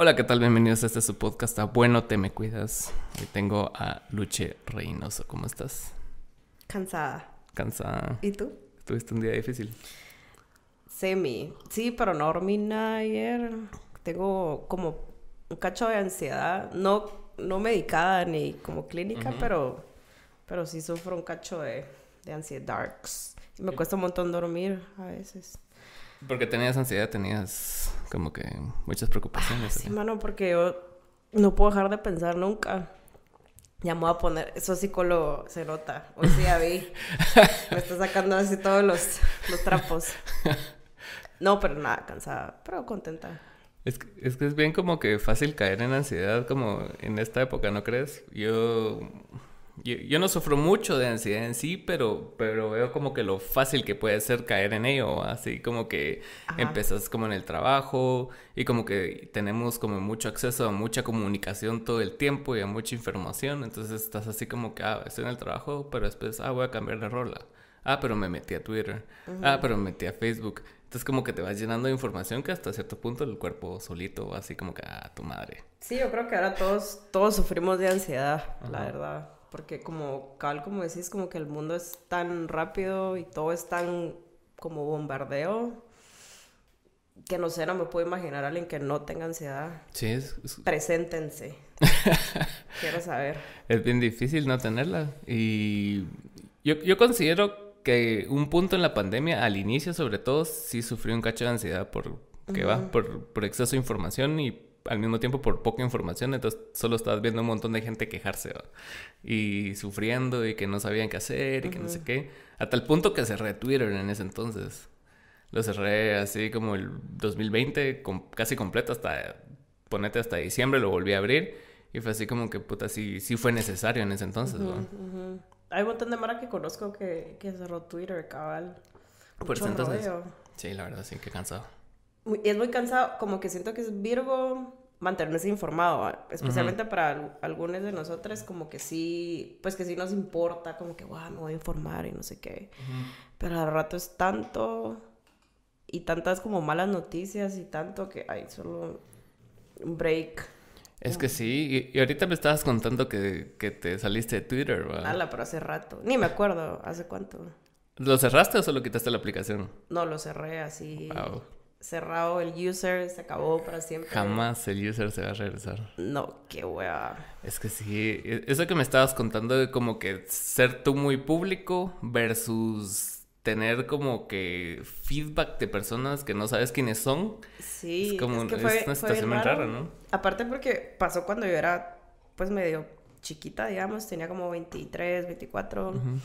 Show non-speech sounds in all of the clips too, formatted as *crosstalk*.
Hola, ¿qué tal? Bienvenidos a este su podcast a Bueno Te Me Cuidas. Hoy tengo a Luche Reynoso. ¿Cómo estás? Cansada. ¿Cansada? ¿Y tú? ¿Tuviste un día difícil? Semi. Sí, pero no dormí nada ayer. Tengo como un cacho de ansiedad. No, no medicada ni como clínica, pero, pero sí sufro un cacho de, de ansiedad. Y me cuesta un montón dormir a veces. Porque tenías ansiedad, tenías como que muchas preocupaciones. Sí, mano, porque yo no puedo dejar de pensar nunca. Ya me voy a poner, eso psicólogo se nota. Hoy sí ya vi. *laughs* me está sacando así todos los, los trapos. *laughs* No, pero nada, cansada, pero contenta. Es que, es que es bien como que fácil caer en ansiedad como en esta época, ¿no crees? Yo yo, yo, no sufro mucho de ansiedad en sí, pero, pero veo como que lo fácil que puede ser caer en ello, así como que Ajá. empezas como en el trabajo y como que tenemos como mucho acceso a mucha comunicación todo el tiempo y a mucha información, entonces estás así como que, ah, estoy en el trabajo, pero después, ah, voy a cambiar de rola. Ah, pero me metí a Twitter. Uh -huh. Ah, pero me metí a Facebook. Entonces como que te vas llenando de información que hasta cierto punto el cuerpo solito así como que, ah, tu madre. Sí, yo creo que ahora todos, todos sufrimos de ansiedad, Ajá. la verdad porque como Cal, como decís, como que el mundo es tan rápido y todo es tan como bombardeo que no sé, no me puedo imaginar a alguien que no tenga ansiedad. Sí, es... es... Preséntense. *laughs* Quiero saber. Es bien difícil no tenerla y yo, yo considero que un punto en la pandemia, al inicio sobre todo, sí sufrí un cacho de ansiedad por, que uh -huh. va, por, por exceso de información y al mismo tiempo por poca información, entonces solo estabas viendo un montón de gente quejarse ¿va? Y sufriendo y que no sabían qué hacer y que uh -huh. no sé qué, a tal punto que cerré Twitter en ese entonces. Lo cerré así como el 2020, com casi completo hasta, ponete hasta diciembre, lo volví a abrir y fue así como que puta, sí, sí fue necesario en ese entonces. Uh -huh, Hay un montón de mara que conozco que, que cerró Twitter, cabal. Por eso entonces. Sí, la verdad, sí, que cansado es muy cansado, como que siento que es Virgo mantenerse informado, especialmente uh -huh. para algunos de nosotros, como que sí, pues que sí nos importa, como que, wow, me voy a informar y no sé qué. Uh -huh. Pero al rato es tanto y tantas como malas noticias y tanto que hay solo un break. Es que sí, y, y ahorita me estabas contando que, que, te saliste de Twitter, ¿verdad? Ala, pero hace rato. Ni me acuerdo, ¿hace cuánto? ¿Lo cerraste o solo quitaste la aplicación? No, lo cerré así. Wow cerrado el user, se acabó para siempre. Jamás el user se va a regresar. No, qué wea. Es que sí, eso que me estabas contando de como que ser tú muy público versus tener como que feedback de personas que no sabes quiénes son. Sí, es como es que fue, es una situación muy rara, ¿no? Aparte porque pasó cuando yo era pues medio chiquita, digamos, tenía como 23, 24. Uh -huh.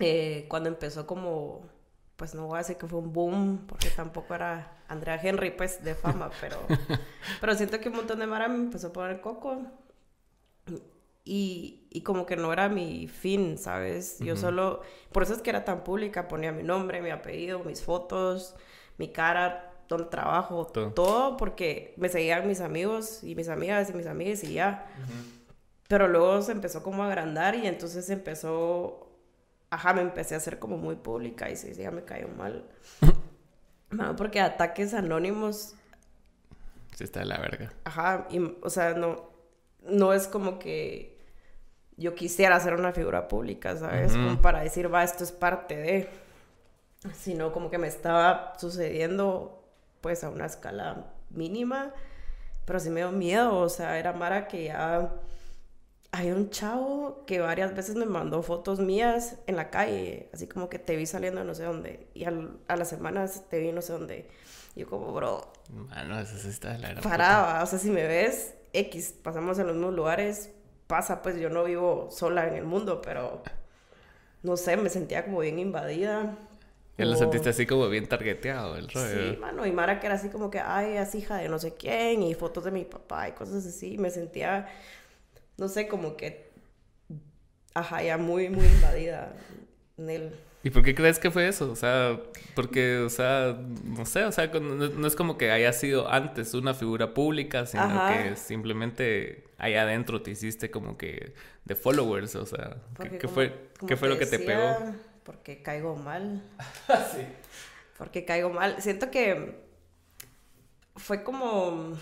eh, cuando empezó como pues no voy a decir que fue un boom, porque tampoco era Andrea Henry, pues, de fama, *laughs* pero, pero siento que un montón de Mara me empezó a poner coco. Y, y como que no era mi fin, ¿sabes? Yo uh -huh. solo, por eso es que era tan pública, ponía mi nombre, mi apellido, mis fotos, mi cara, donde trabajo, todo, todo porque me seguían mis amigos y mis amigas y mis amigas y ya. Uh -huh. Pero luego se empezó como a agrandar y entonces empezó ajá, me empecé a hacer como muy pública y sí, sí, ya me cayó mal. *laughs* no, porque ataques anónimos. Sí, está de la verga. Ajá, y, o sea, no, no es como que yo quisiera ser una figura pública, ¿sabes? Uh -huh. Como para decir, va, esto es parte de. Sino como que me estaba sucediendo, pues, a una escala mínima. Pero sí me dio miedo, o sea, era Mara que ya hay un chavo que varias veces me mandó fotos mías en la calle, así como que te vi saliendo no sé dónde, y al, a las semanas te vi no sé dónde. Y yo como, bro... Mano, eso sí está la Paraba, o sea, si me ves, X, pasamos en los mismos lugares, pasa, pues yo no vivo sola en el mundo, pero... No sé, me sentía como bien invadida. Ya lo sentiste así como bien targeteado el rollo. Sí, mano, y Mara que era así como que, ay, es hija de no sé quién, y fotos de mi papá y cosas así. Me sentía no sé, como que, ajá, ya muy, muy invadida en él. ¿Y por qué crees que fue eso? O sea, porque, o sea, no sé, o sea, no, no es como que haya sido antes una figura pública, sino ajá. que simplemente allá adentro te hiciste como que de followers, o sea, ¿qué, ¿qué, fue, ¿qué fue lo que te pegó? Porque caigo mal. *laughs* sí. Porque caigo mal. Siento que fue como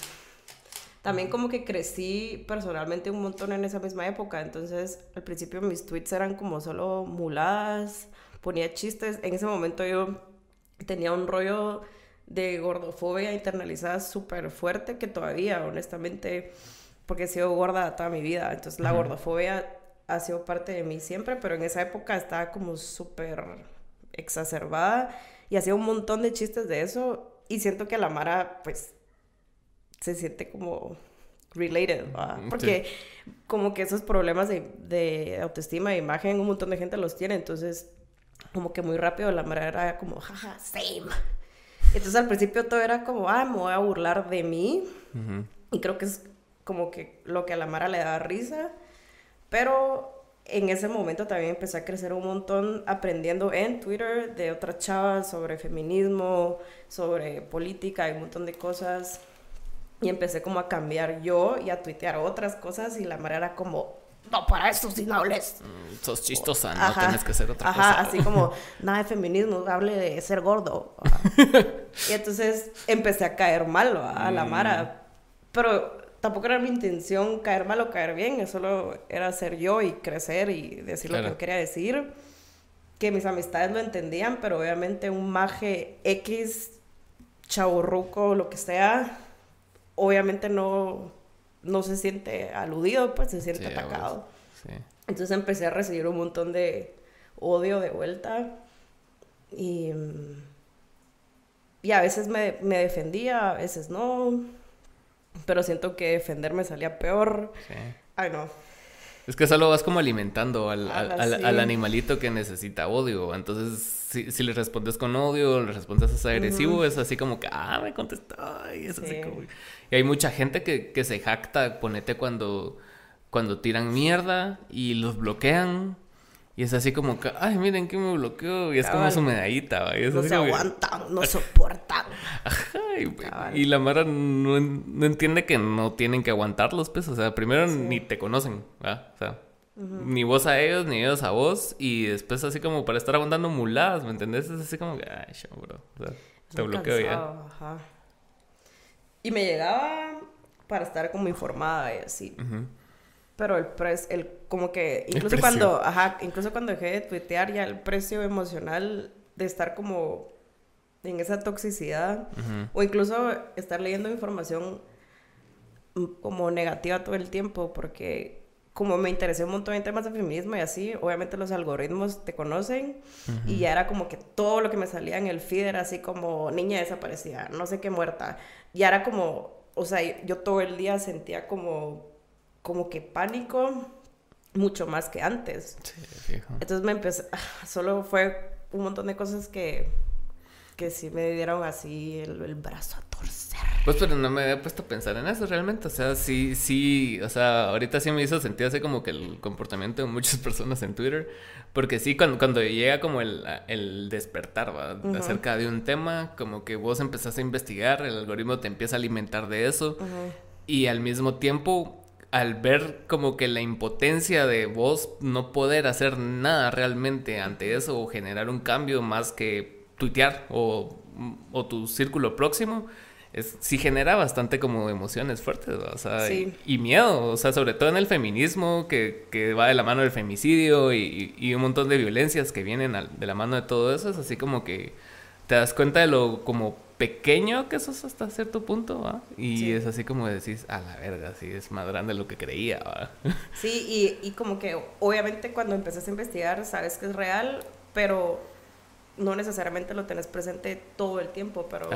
también como que crecí personalmente un montón en esa misma época, entonces al principio mis tweets eran como solo muladas, ponía chistes, en ese momento yo tenía un rollo de gordofobia internalizada súper fuerte que todavía, honestamente, porque he sido gorda toda mi vida, entonces la gordofobia ha sido parte de mí siempre, pero en esa época estaba como súper exacerbada y hacía un montón de chistes de eso y siento que a la Mara pues se siente como related, porque como que esos problemas de, de autoestima e imagen un montón de gente los tiene, entonces como que muy rápido la Mara era como, jaja, same. Entonces al principio todo era como, ah, me voy a burlar de mí. Y creo que es como que lo que a la Mara le daba risa. Pero en ese momento también empecé a crecer un montón aprendiendo en Twitter de otras chavas sobre feminismo, sobre política y un montón de cosas. Y empecé como a cambiar yo y a tuitear otras cosas y la Mara era como, no, para eso si no hables. Mm, sos chistosa, no tienes que ser otra cosa. Ajá, así como, *laughs* nada de feminismo, hable de ser gordo. *laughs* y entonces empecé a caer mal a la Mara. Mm. Pero tampoco era mi intención caer mal o caer bien, solo era ser yo y crecer y decir lo que quería decir. Que mis amistades lo entendían, pero obviamente un maje X, chaburruco, lo que sea, obviamente no, no se siente aludido, pues se siente atacado. Entonces empecé a recibir un montón de odio de vuelta y, y a veces me, me defendía, a veces no pero siento que defenderme salía peor. Sí. Ay, no. Es que solo vas como alimentando al, al, animalito que necesita odio. Entonces, si, si, le respondes con odio, le respondes agresivo, es así como que, ah, me contestó. Y es así como... Y hay mucha gente que, que se jacta, ponete cuando, cuando tiran mierda y los bloquean. Y es así como que, ay, miren que me bloqueó. Y es como su medallita, Y no se aguantan, no soportan. Ajá, y, la Mara no, entiende que no tienen que aguantar los pesos. O sea, primero ni te conocen, ¿verdad? O sea, ni vos a ellos, ni ellos a vos. Y después así como para estar aguantando muladas, ¿me entendés? Es así como que, ay, show, bro. O sea, te bloqueo ya. Ajá. Y me llegaba para estar como informada y así. Pero el precio, el, como que, incluso cuando, ajá, incluso cuando dejé de tuitear, ya el precio emocional de estar como en esa toxicidad, o incluso estar leyendo información como negativa todo el tiempo, porque como me interesé un montón en temas de feminismo y así, obviamente los algoritmos te conocen y ya era como que todo lo que me salía en el feed era así como niña desaparecida, no sé qué muerta. Y era como, o sea, yo todo el día sentía como como que pánico mucho más que antes. Sí, fijo. Entonces me empecé, ah, solo fue un montón de cosas que, que sí me dieron así el, brazo a torcer. Pues pero no me había puesto a pensar en eso realmente, o sea, sí, sí, o sea, ahorita sí me hizo sentir así como que el comportamiento de muchas *laughs* personas en Twitter, porque sí, cuando, cuando llega como el, el despertar ¿va? acerca de un tema, como que vos empezás a investigar, el algoritmo te empieza a alimentar de eso, y al mismo tiempo al ver como que la impotencia de vos no poder hacer nada realmente ante eso o generar un cambio más que tuitear o, o tu círculo próximo, es, sí genera bastante como emociones fuertes, o sea, y, miedo, o sea, sobre todo en el feminismo, que, que va de la mano del femicidio y, y, un montón de violencias que vienen de la mano de todo eso, es así como que te das cuenta de lo como pequeño que sos hasta cierto punto, ¿va? Y es así como decís, a la verga, sí, es más grande de lo que creía, ¿va? *laughs* Sí, y, y como que obviamente cuando empezás a investigar sabes que es real, pero no necesariamente lo tenés presente todo el tiempo, pero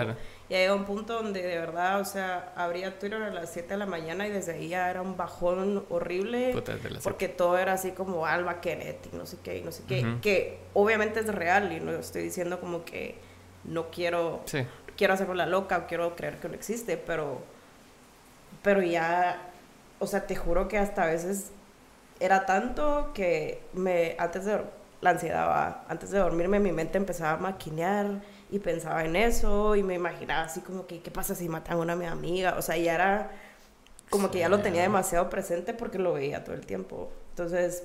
ya llega un punto donde de verdad, o sea, abría Twitter a las 7 de la mañana y desde ahí ya era un bajón horrible, porque todo era así como Alba Kenneth y no sé qué, y no sé qué, que obviamente es real y no estoy diciendo como que no quiero sí. quiero hacerlo la loca o quiero creer que no existe, pero, pero ya, o sea, te juro que hasta a veces era tanto que me, antes de la ansiedad, antes de dormirme, mi mente empezaba a maquinear y pensaba en eso y me imaginaba así como que, ¿qué pasa si matan a una mi amiga? O sea, ya era como que ya lo tenía demasiado presente porque lo veía todo el tiempo. Entonces,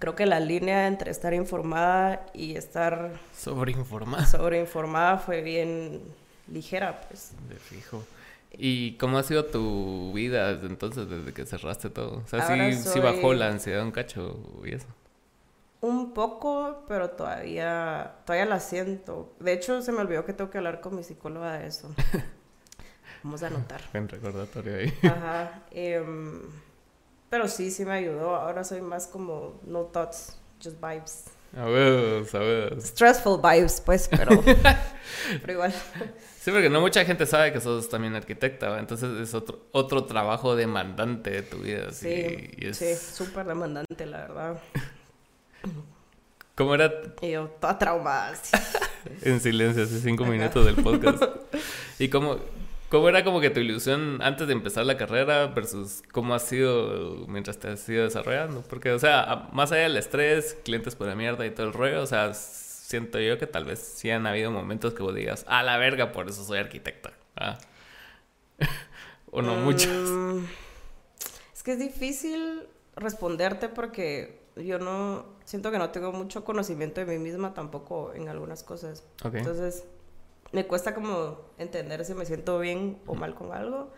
creo que la línea entre estar informada y estar sobreinformada sobreinformada fue bien ligera, pues. De fijo. ¿Y cómo ha sido tu vida desde entonces, desde que cerraste todo? O sea, sí, sí, bajó la ansiedad un cacho y eso. Un poco, pero todavía, todavía la siento. De hecho, se me olvidó que tengo que hablar con mi psicóloga de eso. *laughs* Vamos a anotar. En recordatorio ahí. Ajá. Em, pero sí, sí me ayudó. Ahora soy más como no thoughts, just vibes. A ver, a ver. Stressful vibes, pues, pero, *laughs* pero igual. Sí, porque no mucha gente sabe que sos también arquitecta, entonces es otro, otro trabajo demandante de tu vida. Sí, sí, súper demandante, la verdad. ¿Cómo era? Y yo, toda traumada. *laughs* en silencio, hace cinco minutos del podcast. *laughs* ¿Y cómo, cómo era como que tu ilusión antes de empezar la carrera versus cómo ha sido mientras te has ido desarrollando? Porque, o sea, más allá del estrés, clientes por la mierda y todo el rollo, o sea, siento yo que tal vez sí han habido momentos que vos digas, a la verga, por eso soy arquitecta. Ah. *laughs* o no muchos. Mm, es que es difícil responderte porque yo no siento que no tengo mucho conocimiento de mí misma tampoco en algunas cosas. Entonces, me cuesta como entender si me siento bien o mal con algo.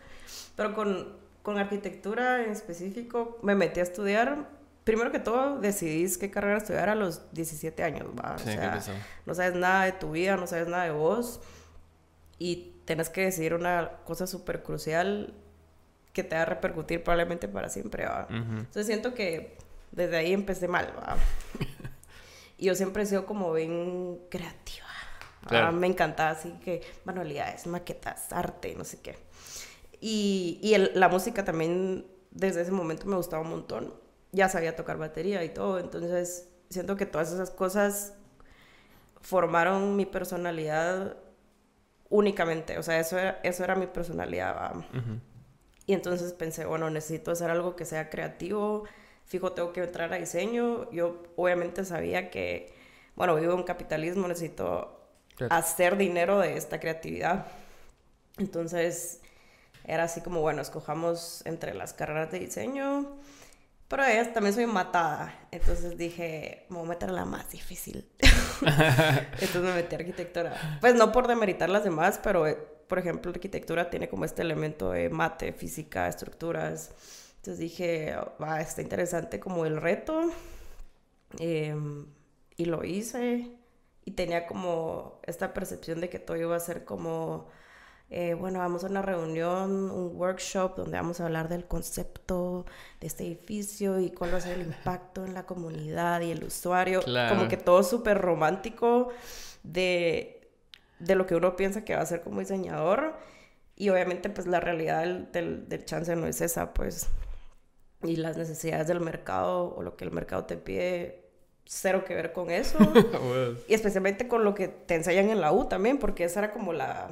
Pero con, con arquitectura en específico, me metí a estudiar. Primero que todo, decidí qué carrera estudiar a los 17 años, ¿va? o sea, no sabes nada de tu vida, no sabes nada de vos. Y tienes que decidir una cosa súper crucial que te va a repercutir probablemente para siempre, ¿va? Entonces siento que desde ahí empecé mal, *laughs* y yo siempre he sido como bien creativa. me encantaba así que manualidades, maquetas, arte, no sé qué. Y, y la música también desde ese momento me gustaba un montón. Ya sabía tocar batería y todo, entonces siento que todas esas cosas formaron mi personalidad únicamente, o sea, eso era, eso era mi personalidad. Y entonces pensé, bueno, necesito hacer algo que sea creativo, fijo, tengo que entrar a diseño. Yo obviamente sabía que, bueno, vivo en capitalismo, necesito hacer dinero de esta creatividad. Entonces, era así como, bueno, escojamos entre las carreras de diseño, pero ellas también soy matada. Entonces dije, me voy a meter la más difícil. *laughs* Entonces me metí a arquitectura. Pues no por demeritar las demás, pero, por ejemplo, arquitectura tiene como este elemento de mate, física, estructuras. Entonces dije, va, está interesante como el reto. Em, y lo hice. Y tenía como esta percepción de que todo iba a ser como, eh, bueno, vamos a una reunión, un workshop donde vamos a hablar del concepto de este edificio y cuál va a ser el *laughs* impacto en la comunidad y el usuario. Como que todo súper romántico de, de lo que uno piensa que va a ser como diseñador. Y obviamente pues la realidad del, del, del chance no es esa, pues y las necesidades del mercado o lo que el mercado te pide, cero que ver con eso. *laughs* Y especialmente con lo que te enseñan en la U también, porque esa era como la...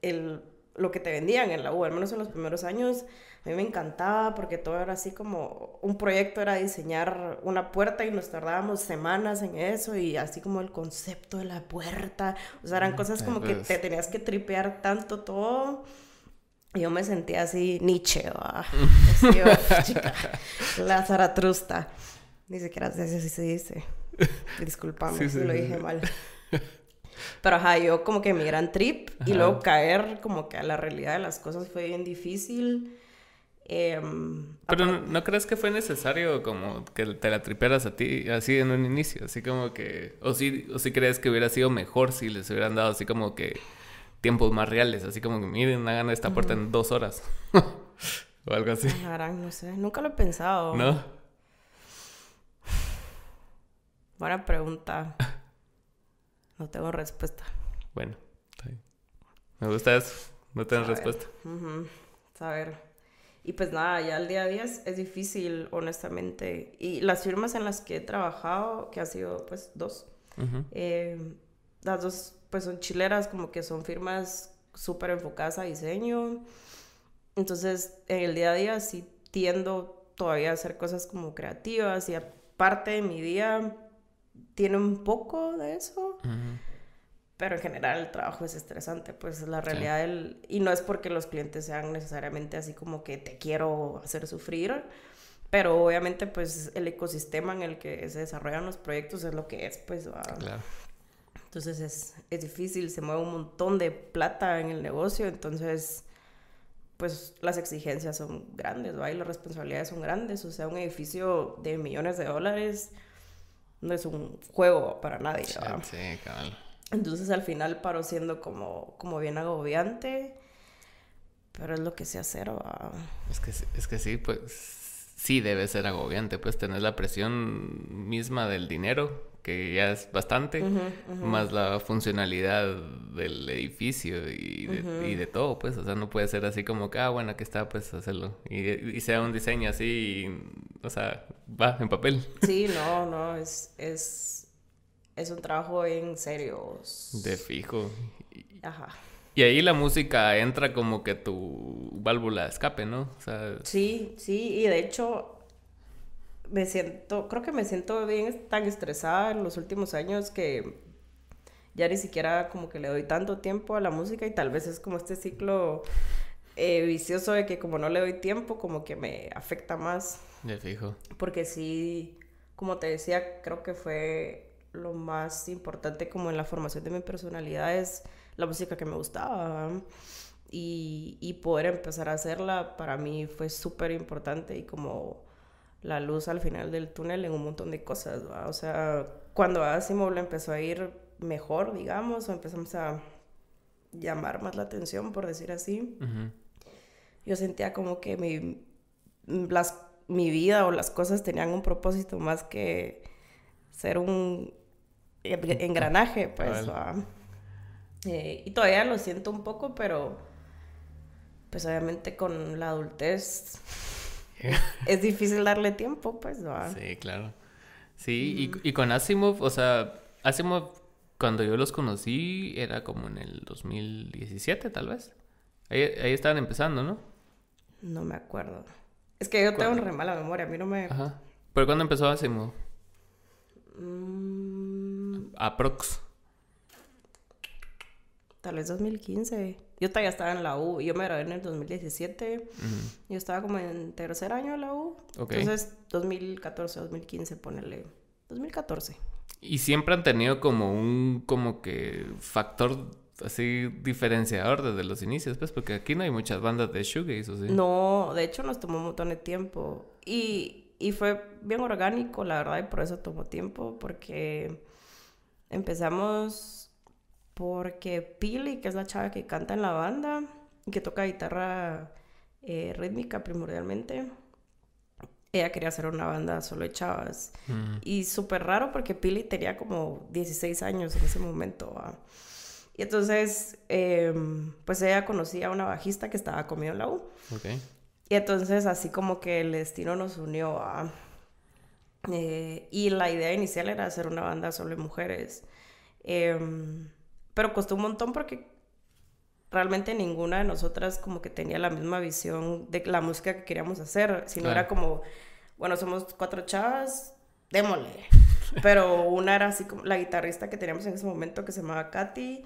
El, lo que te vendían en la U, al menos en los primeros años, a mí me encantaba porque todo era así como un proyecto era diseñar una puerta y nos tardábamos semanas en eso y así como el concepto de la puerta, o sea, eran mm, cosas como que te tenías que tripear tanto todo yo me sentía así Nietzsche, *laughs* la Zaratrusta. Ni siquiera sé si se dice. Disculpame si lo dije mal. *laughs* Pero ajá, yo como que mi gran trip y luego caer como que a la realidad de las cosas fue bien difícil. Em, Pero ¿no, crees que fue necesario como que te la triperas a ti así en un inicio? Así como que... O si, o si crees que hubiera sido mejor si les hubieran dado así como que tiempos más reales, así como que miren, hagan esta puerta en dos horas. *laughs* o algo así. no sé, nunca lo he pensado. ¿No? Buena pregunta. No tengo respuesta. Bueno, me gusta eso, no tengo respuesta. Saber. Y pues nada, ya el día a día es, difícil, honestamente. Y las firmas en las que he trabajado, que ha sido pues dos, eh, las dos pues son chileras, como que son firmas súper enfocadas a diseño. Entonces, en el día a día sí tiendo todavía a hacer cosas como creativas y aparte de mi día tiene un poco de eso. Pero en general el trabajo es estresante, pues la realidad del... Y no es porque los clientes sean necesariamente así como que te quiero hacer sufrir, pero obviamente pues el ecosistema en el que se desarrollan los proyectos es lo que es, pues... Claro. Entonces es, es difícil, se mueve un montón de plata en el negocio, entonces pues las exigencias son grandes, ¿va? Y las responsabilidades son grandes. O sea, un edificio de millones de dólares no es un juego para nadie, Sí, ¿va? sí, cabal. Entonces al final paró siendo como, como bien agobiante, pero es lo que sé hacer, ¿va? Es que, sí- es que sí, pues sí debe ser agobiante, pues tener la presión misma del dinero, que ya es bastante, más la funcionalidad del edificio y de, y de todo, pues, o sea, no puede ser así como que, ah, bueno, aquí está, pues, hacerlo. Y, y sea un diseño así, y, o sea, va en papel. *laughs* Sí, no, no, es, es, es un trabajo en serio. De fijo. Ajá. Y ahí la música entra como que tu válvula de escape, ¿no? O sea, Sí, sí, y de hecho me siento, creo que me siento bien tan estresada en los últimos años que ya ni siquiera como que le doy tanto tiempo a la música y tal vez es como este ciclo eh, vicioso de que como no le doy tiempo como que me afecta más de fijo. porque sí, como te decía, creo que fue lo más importante como en la formación de mi personalidad es la música que me gustaba. Y, y poder empezar a hacerla para mí fue súper importante y como la luz al final del túnel en un montón de cosas. ¿va? O sea, cuando Asimov le empezó a ir mejor, digamos, o empezamos a llamar más la atención, por decir así, yo sentía como que mi, las, mi vida o las cosas tenían un propósito más que ser un en- *laughs* engranaje, pues. Eh, y todavía lo siento un poco, pero pues obviamente con la adultez *laughs* es difícil darle tiempo, pues. ¿va? Sí, claro. Sí, y, y con Asimov, o sea, Asimov, cuando yo los conocí, era como en el 2017, tal vez. Ahí, ahí estaban empezando, ¿no? No me acuerdo. Es que yo tengo ¿Cuándo? re mala memoria, a mí no me... Ajá. ¿Pero cuándo empezó Asimov? Mm, Aprox. Tal vez 2015. Yo todavía estaba en la U, yo me gradué en el 2017. Ujú. Yo estaba como en tercer año de la U. Entonces, 2014, 2015, ponerle. 2014. Y siempre han tenido como un, como que, factor así diferenciador desde los inicios, pues, porque aquí no hay muchas bandas de shoegaze, ¿o sí? No, de hecho nos tomó un montón de tiempo. Y, y fue bien orgánico, la verdad, y por eso tomó tiempo, porque empezamos porque Pili, que es la chava que canta en la banda y que toca guitarra eh, rítmica primordialmente, ella quería hacer una banda solo de chavas. Mm, Y súper raro porque Pili tenía como 16 años en ese momento. ¿va? Y entonces, em, pues ella conocía a una bajista que estaba conmigo en la U. ok. Y entonces así como que el destino nos unió a... eh, y la idea inicial era hacer una banda solo de mujeres. Em, pero costó un montón porque realmente ninguna de nosotras como que tenía la misma visión de la música que queríamos hacer, sino Claro. era como, bueno, somos cuatro chavas, démosle. *laughs* Pero una era así como la guitarrista que teníamos en ese momento que se llamaba Katy,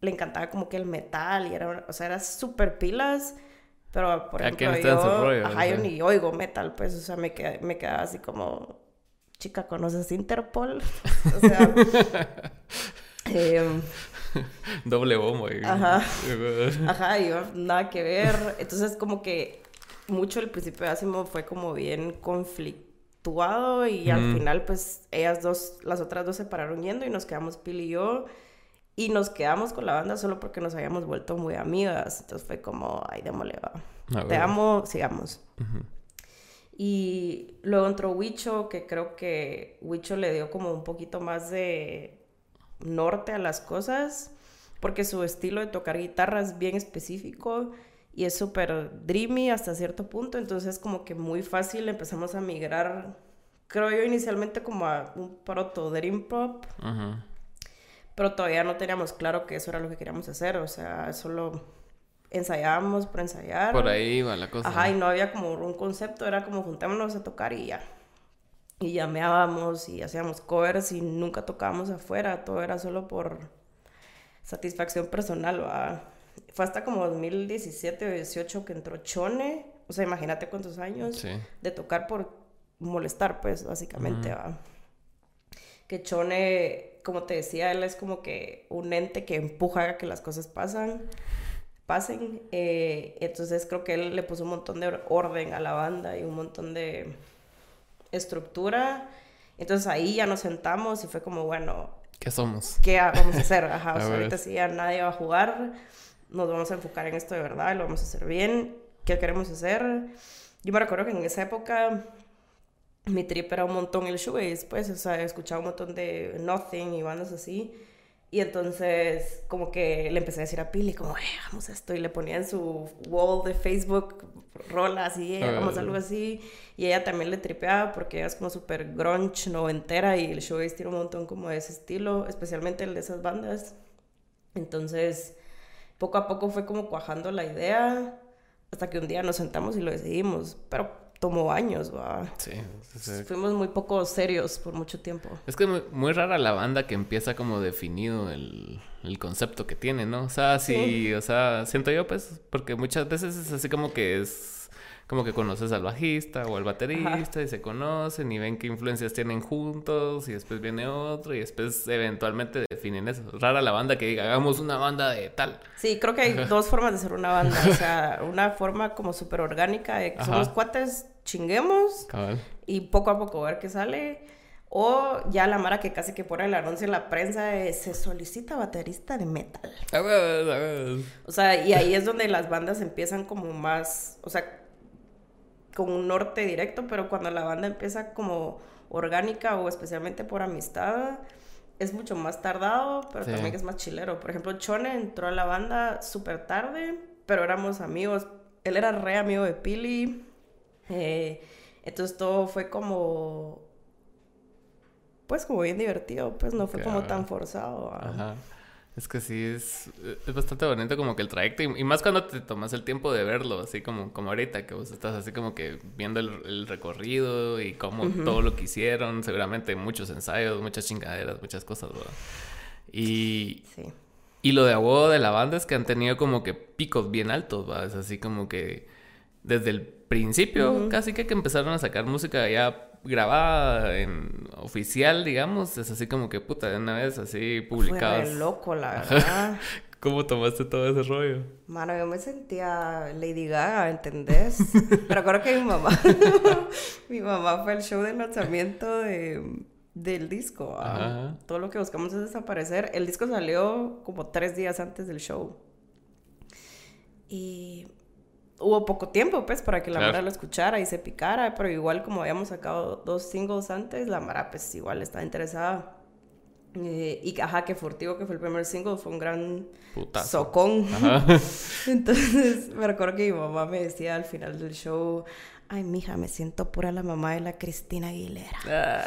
le encantaba como que el metal y era, o sea, era súper pilas. Pero, por Aquí ejemplo, yo, rollo, ajá, yo ni oigo metal, pues, o sea, me, quedé- me quedaba así como, chica, ¿conoces Interpol? *laughs* o sea, *laughs* em, *laughs* Doble bombo. y- Ajá. *laughs* Ajá, y yo, nada que ver. Entonces, como que mucho el principio de Asimov fue como bien conflictuado y al final, pues, ellas dos, las otras dos se pararon yendo y nos quedamos Pili y yo. Y nos quedamos con la banda solo porque nos habíamos vuelto muy amigas. Entonces fue como, ay, démosle, va. Te amo, sigamos. Ujú. Y luego entró Huicho, que creo que Huicho le dio como un poquito más de norte a las cosas, porque su estilo de tocar guitarra es bien específico y es súper dreamy hasta cierto punto, entonces como que muy fácil empezamos a migrar, creo yo inicialmente como a un proto dream pop, pero todavía no teníamos claro que eso era lo que queríamos hacer, o sea, solo ensayábamos por ensayar. Por ahí iba la cosa. Ajá, y no había como un concepto, era como juntémonos a tocar y ya. Y llameábamos y hacíamos covers y nunca tocábamos afuera, todo era solo por satisfacción personal, ¿va? Fue hasta como 2017 o 18 que entró Chone, o sea, imagínate cuántos años Sí. de tocar por molestar, pues, básicamente, ¿va? Que Chone, como te decía, él es como que un ente que empuja a que las cosas pasan, pasen. Eh, entonces creo que él le puso un montón de orden a la banda y un montón de estructura. Entonces ahí ya nos sentamos y fue como, bueno... ¿Qué somos? ¿Qué vamos a hacer? Ajá, *laughs* ahorita sí ya nadie va a jugar, nos vamos a enfocar en esto de verdad, lo vamos a hacer bien, ¿qué queremos hacer? Yo me recuerdo que en esa época mi trip era un montón el shoegaze, pues, o sea, escuchaba un montón de Nothing y bandas así. Y entonces, como que le empecé a decir a Pili, como, eh, hagamos esto. Y le ponía en su wall de Facebook rolas y hagamos algo así. Y ella también le tripeaba porque ella es como súper grunge, noventera. Y el shoegaze tiene un montón como de ese estilo, especialmente el de esas bandas. Entonces, poco a poco fue como cuajando la idea. Hasta que un día nos sentamos y lo decidimos. Pero tomó años, va. Sí, Fuimos muy poco serios por mucho tiempo. Es que muy, muy rara la banda que empieza como definido el, el concepto que tiene, ¿no? O sea, sí, o sea, siento yo, pues, porque muchas veces es así como que es como que conoces al bajista o al baterista y se conocen y ven qué influencias tienen juntos y después viene otro y después eventualmente definen eso. Rara la banda que diga, hagamos una banda de tal. Sí, creo que hay *laughs* dos formas de ser una banda. O sea, una forma como súper orgánica de que somos cuates, chinguemos y poco a poco ver qué sale. O ya la Mara que casi que pone el anuncio en la prensa se solicita baterista de metal. O sea, y ahí es donde las bandas empiezan como más, o sea, con un norte directo, pero cuando la banda empieza como orgánica o especialmente por amistad, es mucho más tardado, pero también es más chilero. Por ejemplo, Chone entró a la banda súper tarde, pero éramos amigos. Él era re amigo de Pili. Eh, entonces todo fue como... Pues como bien divertido, pues no fue como tan forzado. Ajá. Es que sí, es, es bastante bonito como que el trayecto, y, más cuando te tomas el tiempo de verlo, así como, como ahorita, que vos estás así como que viendo el, recorrido y cómo todo lo que hicieron, seguramente muchos ensayos, muchas chingaderas, muchas cosas, ¿verdad? Y, y lo de agua de la banda es que han tenido como que picos bien altos, ¿verdad? Es así como que desde el principio, casi que, que empezaron a sacar música ya grabada en oficial, digamos, es así como que puta, de una vez así publicados. Fue loco, la verdad. *laughs* ¿Cómo tomaste todo ese rollo? Mano, yo me sentía Lady Gaga, ¿entendés? *laughs* Pero creo que mi mamá, *laughs* mi mamá fue el show de lanzamiento de, del disco. Ah, todo lo que buscamos es desaparecer. El disco salió como tres días antes del show. Y hubo poco tiempo, pues, para que la Mara lo escuchara y se picara, pero igual como habíamos sacado dos singles antes, la Mara, pues, igual estaba interesada. Eh, y ajá, que Furtivo, que fue el primer single, fue un gran socón. *laughs* Entonces, me recuerdo que mi mamá me decía al final del show, ay, mija, me siento pura la mamá de la Cristina Aguilera. Ah.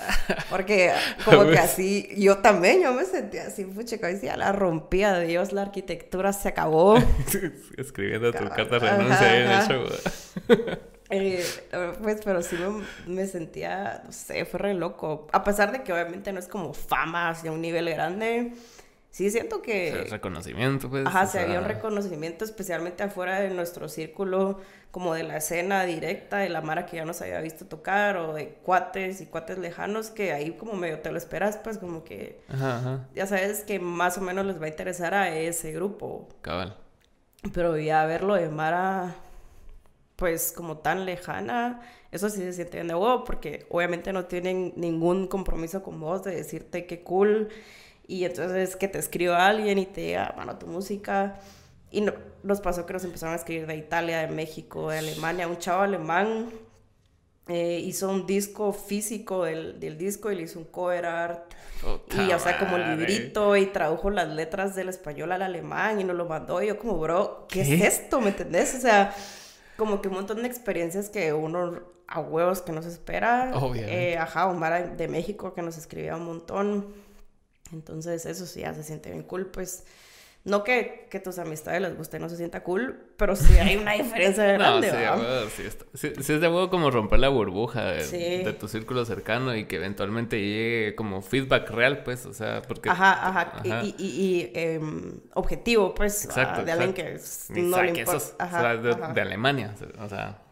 Porque *laughs* como que así, yo también, yo me sentía así, pucha, que decía, la rompía de Dios, la arquitectura se acabó. *laughs* Escribiendo tu carta de renuncia en el show. Eh, pues, pero sí me, sentía, no sé, fue re loco. A pesar de que obviamente no es como fama hacia un nivel grande, sí siento que... reconocimiento, pues. Ajá, se había un reconocimiento especialmente afuera de nuestro círculo, como de la escena directa de la Mara que ya nos había visto tocar, o de cuates y cuates lejanos, que ahí como medio te lo esperas, pues como que... Ajá, ajá. Ya sabes que más o menos les va a interesar a ese grupo. Cabal. Pero ya verlo de Mara, pues como tan lejana, eso sí se siente bien de huevo, porque obviamente no tienen ningún compromiso con vos de decirte qué cool y entonces que te escriba alguien y te diga, mano, tu música. Y no, nos pasó que nos empezaron a escribir de Italia, de México, de Alemania. Un chavo alemán eh, hizo un disco físico del, del, disco y le hizo un cover art. y, o sea, como librito y tradujo las letras del español al alemán y nos lo mandó. Y yo, como, bro, ¿qué, es esto? ¿Me entendés? O sea, como que un montón de experiencias que uno a huevos que nos espera. Eh, ajá, Omar de México que nos escribía un montón. Entonces, eso sí ya se siente bien cool, pues. No que, que tus amistades les guste, no se sienta cool, pero sí hay una diferencia *laughs* grande, no, sí, sí, sí, es de huevo como romper la burbuja de, tu círculo cercano y que eventualmente llegue como feedback real, pues, o sea, porque... Ajá, ajá, y, y, em, objetivo, pues, exacto, de alguien que no le importa. Ajá, de, de Alemania, o sea...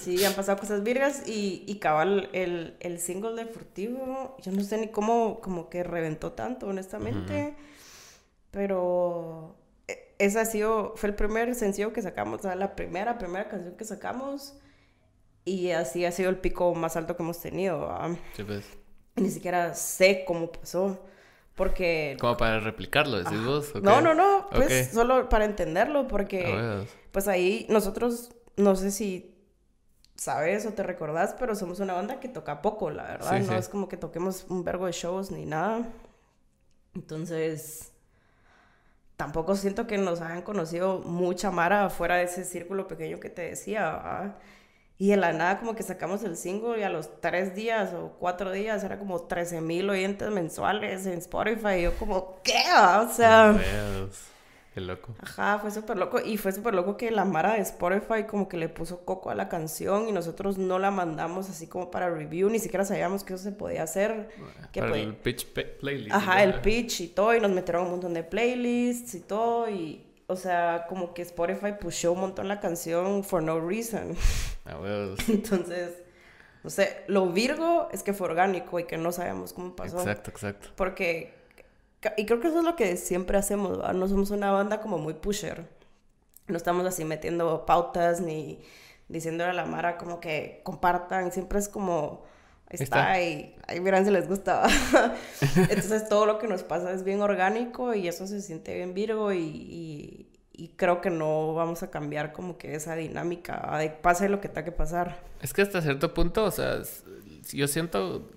Sí, han pasado cosas virgas y, y cabal el, el single de Furtivo, yo no sé ni cómo como que reventó tanto, honestamente, pero e, esa ha sido, fue el primer sencillo que sacamos, o sea, la primera, primera canción que sacamos. Y así ha sido el pico más alto que hemos tenido. Sí, pues. Ni siquiera sé cómo pasó. Porque... Como para replicarlo, decís vos. No, no, no. Pues solo para entenderlo. Porque pues ahí nosotros, no sé si sabes o te recordás, pero somos una banda que toca poco, la verdad. no es como que toquemos un vergo de shows ni nada. Entonces, tampoco siento que nos hayan conocido mucha Mara fuera de ese círculo pequeño que te decía. Y de la nada como que sacamos el single y a los tres días o cuatro días era como 13 mil oyentes mensuales en Spotify. Y yo como, ¿qué? O sea... Qué loco. Ajá, fue súper loco. Y fue súper loco que la Mara de Spotify como que le puso coco a la canción y nosotros no la mandamos así como para review. Ni siquiera sabíamos que eso se podía hacer. Que para el pitch playlist. Ajá, el pitch y todo. Y nos metieron un montón de playlists y todo. Y o sea, como que Spotify pushó un montón la canción for no reason. *laughs* Ah, Entonces, no sé, lo virgo es que fue orgánico y que no sabemos cómo pasó. Exacto, exacto. Porque, y creo que eso es lo que siempre hacemos, ¿verdad? No somos una banda como muy pusher. No estamos así metiendo pautas ni diciéndole a la Mara como que compartan. Siempre es como está, y ahí verán si les gusta. *laughs* Entonces todo lo que nos pasa es bien orgánico y eso se siente bien Virgo y, y, creo que no vamos a cambiar como que esa dinámica de pase lo que tenga que pasar. Es que hasta cierto punto, o sea, yo siento,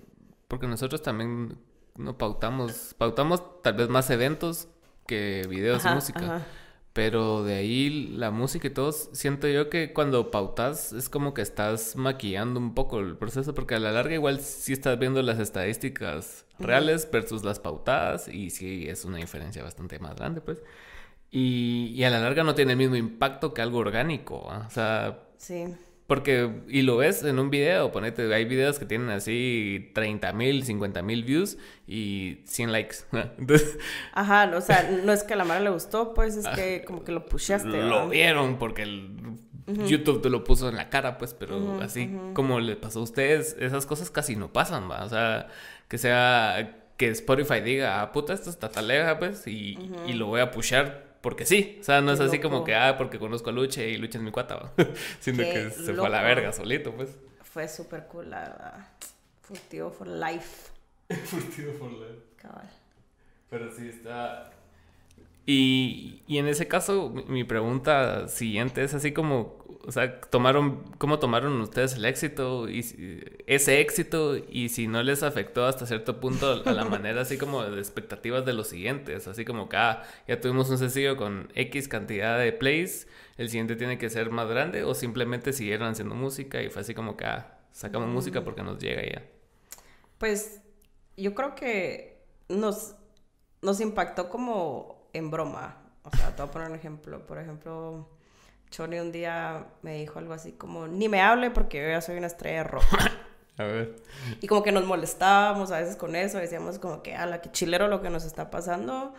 porque nosotros también no pautamos, pautamos tal vez más eventos que videos y música. Pero de ahí la música y todo, siento yo que cuando pautas es como que estás maquillando un poco el proceso, porque a la larga igual sí estás viendo las estadísticas reales versus las pautadas y sí es una diferencia bastante más grande, pues. Y, y a la larga no tiene el mismo impacto que algo orgánico, ¿ah? o sea... Sí. Porque, y lo ves en un video, ponete, hay videos que tienen así 30 mil, 50 mil views y 100 likes. *laughs* Ajá, o sea, no es que a la madre le gustó, pues es que *laughs* como que lo pushaste. Lo vieron porque el YouTube te lo puso en la cara, pues, pero así como le pasó a ustedes, esas cosas casi no pasan, ¿va? O sea, que sea, que Spotify diga, ah, puta, esto está talega, pues, y, y lo voy a pushar porque sí. O sea, no es así como que, ah, porque conozco a Luche y Luche es mi cuata, *laughs* Siento que se fue a la verga solito, pues. Fue súper cool, la verdad. Furtivo for life. *laughs* Furtivo for life. Cabal. Pero sí está. Y, y en ese caso, mi pregunta siguiente es así como o sea, tomaron, ¿cómo tomaron ustedes el éxito y ese éxito y si no les afectó hasta cierto punto a la *laughs* manera así como de expectativas de los siguientes? Así como que, ah, ya tuvimos un sencillo con X cantidad de plays, el siguiente tiene que ser más grande o simplemente siguieron haciendo música y fue así como que, ah, sacamos música porque nos llega ya. Pues yo creo que nos, nos impactó como en broma. O sea, te voy a poner un ejemplo. Por ejemplo Choni un día me dijo algo así como, ni me hable porque yo ya soy una estrella roja. *laughs* a ver. Y como que nos molestábamos a veces con eso, decíamos como que, ala, que chilero lo que nos está pasando.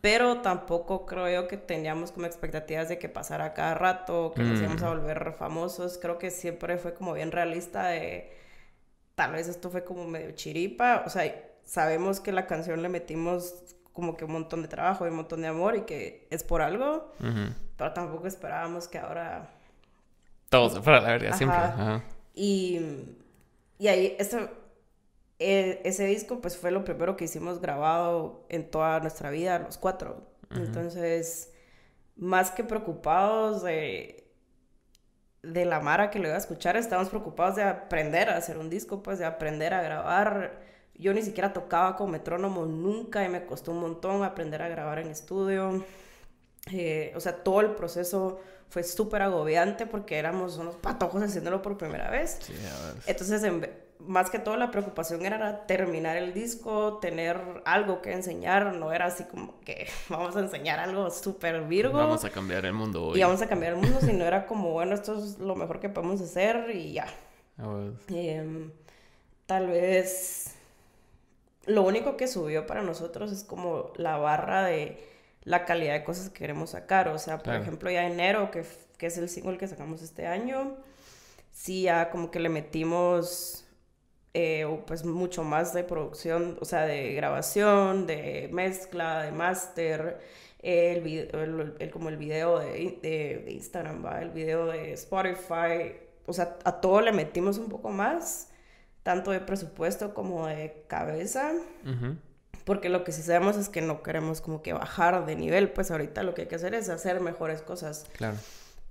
Pero tampoco creo yo que teníamos como expectativas de que pasara cada rato, que nos íbamos a mm. volver famosos. Creo que siempre fue como bien realista de, tal vez esto fue como medio chiripa. O sea, sabemos que la canción le metimos como que un montón de trabajo y un montón de amor y que es por algo, pero tampoco esperábamos que ahora... Todo se fuera a la verga, siempre. Y, y ahí, ese, e, ese disco pues fue lo primero que hicimos grabado en toda nuestra vida, los cuatro. Entonces, más que preocupados de, de la Mara que lo iba a escuchar, estábamos preocupados de aprender a hacer un disco, pues de aprender a grabar yo ni siquiera tocaba con metrónomo nunca y me costó un montón aprender a grabar en estudio. Eh, o sea, todo el proceso fue súper agobiante porque éramos unos patojos haciéndolo por primera vez. Sí, Entonces, más que todo, la preocupación era terminar el disco, tener algo que enseñar. No era así como que *laughs* vamos a enseñar algo súper virgo. Vamos a cambiar el mundo hoy. Y vamos a cambiar el mundo, sino era como, bueno, esto es lo mejor que podemos hacer y ya. Em, tal vez lo único que subió para nosotros es como la barra de la calidad de cosas que queremos sacar. O sea, por ejemplo, ya enero, que, que es el single que sacamos este año, sí, ya como que le metimos eh, pues mucho más de producción, o sea, de grabación, de mezcla, de máster. el, video, el, como el video de, de, Instagram, ¿va? el video de Spotify, o sea, a todo le metimos un poco más, tanto de presupuesto como de cabeza, porque lo que sí sabemos es que no queremos como que bajar de nivel, pues ahorita lo que hay que hacer es hacer mejores cosas. Claro.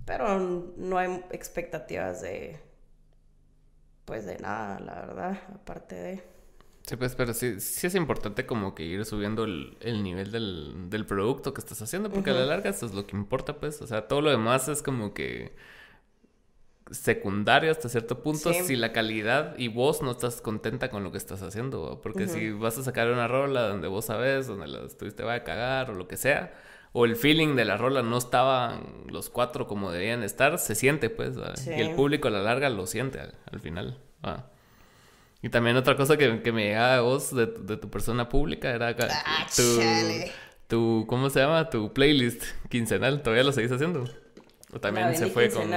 Pero no hay expectativas de, pues de nada, la verdad, aparte de... Sí, pues, pero sí, sí es importante como que ir subiendo el, nivel del, producto que estás haciendo, porque a la larga eso es lo que importa, pues. O sea, todo lo demás es como que secundario hasta cierto punto si la calidad y vos no estás contenta con lo que estás haciendo. Porque si vas a sacar una rola donde vos sabes, donde la estuviste va a cagar o lo que sea, o el feeling de la rola no estaban los cuatro como debían estar, se siente, pues. Y el público a la larga lo siente al, final. Y también otra cosa que, que me llegaba a vos de, tu persona pública era ah, tu, tu, ¿cómo se llama? Tu playlist quincenal. ¿Todavía lo seguís haciendo? ¿O también se fue con...?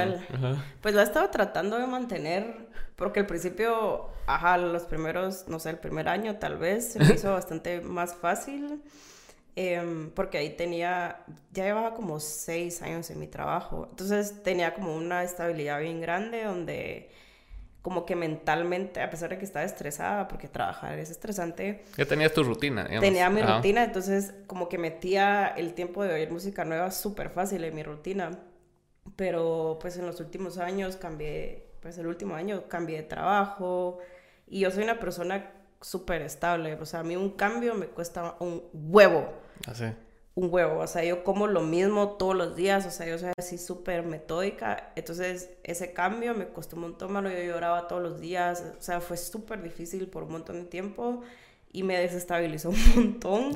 Pues lo he estado tratando de mantener, porque al principio, ajá, los primeros, no sé, el primer año tal vez, se me *laughs* hizo bastante más fácil. Em, porque ahí tenía, ya llevaba como seis años en mi trabajo. Entonces tenía como una estabilidad bien grande donde como que mentalmente, a pesar de que estaba estresada, porque trabajar es estresante. Ya tenías tu rutina, digamos. Tenía mi rutina, entonces como que metía el tiempo de oír música nueva súper fácil en mi rutina. Pero pues en los últimos años cambié, pues el último año cambié de trabajo y yo soy una persona súper estable. O sea, a mí un cambio me cuesta un huevo. Así. Ah, un huevo, o sea, yo como lo mismo todos los días, o sea, yo soy así súper metódica, entonces ese cambio me costó un montón, mano, yo lloraba todos los días, o sea, fue súper difícil por un montón de tiempo y me desestabilizó *laughs* un montón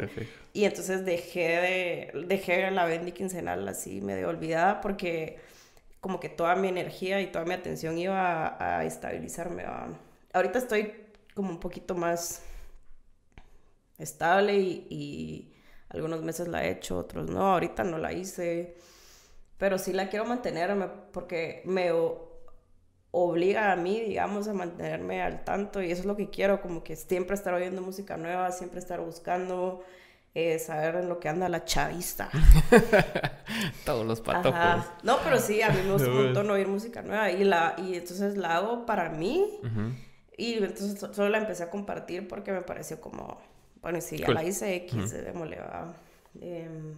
y entonces dejé de, dejé la Bendy quincenal así medio olvidada porque como que toda mi energía y toda mi atención iba a, estabilizarme. Ahorita estoy como un poquito más estable y algunos meses la he hecho, otros no, ahorita no la hice. Pero sí la quiero mantenerme porque me obliga a mí, digamos, a mantenerme al tanto y eso es lo que quiero, como que siempre estar oyendo música nueva, siempre estar buscando, eh, saber en lo que anda la chavista. *laughs* Todos los patojos. No, pero sí, a mí me gusta un *laughs* montón oír música nueva y, la, y entonces la hago para mí y entonces solo la empecé a compartir porque me pareció como bueno, sí, ya la hice X, démosle, va. Em,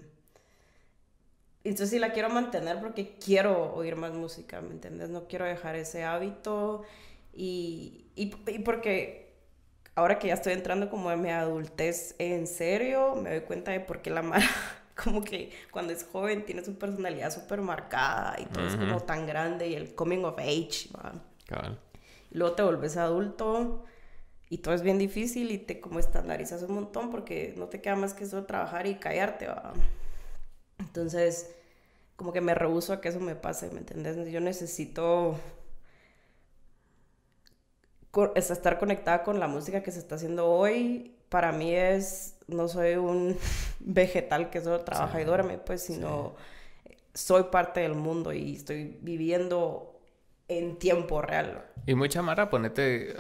entonces sí la quiero mantener porque quiero oír más música, ¿me entiendes? No quiero dejar ese hábito y, y, y porque ahora que ya estoy entrando como en mi adultez en serio, me doy cuenta de por qué la mara, *laughs* como que cuando es joven tiene su personalidad súper marcada y todo es como tan grande y el coming of age, ¿va? Y luego te vuelves adulto y todo es bien difícil y te como estandarizas un montón porque no te queda más que eso trabajar y callarte, ¿va? Entonces, como que me rehuso a que eso me pase, ¿me entiendes? Yo necesito estar conectada con la música que se está haciendo hoy. Para mí es, no soy un *laughs* vegetal que solo trabaja y duerme, pues, sino soy parte del mundo y estoy viviendo en tiempo real. Y mucha Mara, ponete,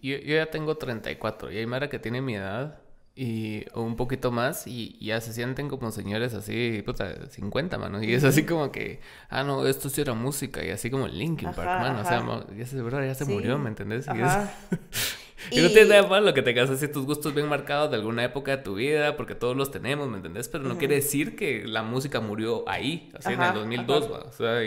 yo, ya tengo 34 y hay Mara que tiene mi edad y o un poquito más y, ya se sienten como señores así, puta, 50, mano. Y es así como que, ah, no, esto sí era música y así como Linkin Park, mano. O sea, ya se, ya se murió, ¿me entendés? Y, *laughs* no tiene nada malo que tengas así tus gustos bien marcados de alguna época de tu vida, porque todos los tenemos, ¿me entendés? Pero no quiere decir que la música murió ahí, así en el 2002, ¿va? O sea,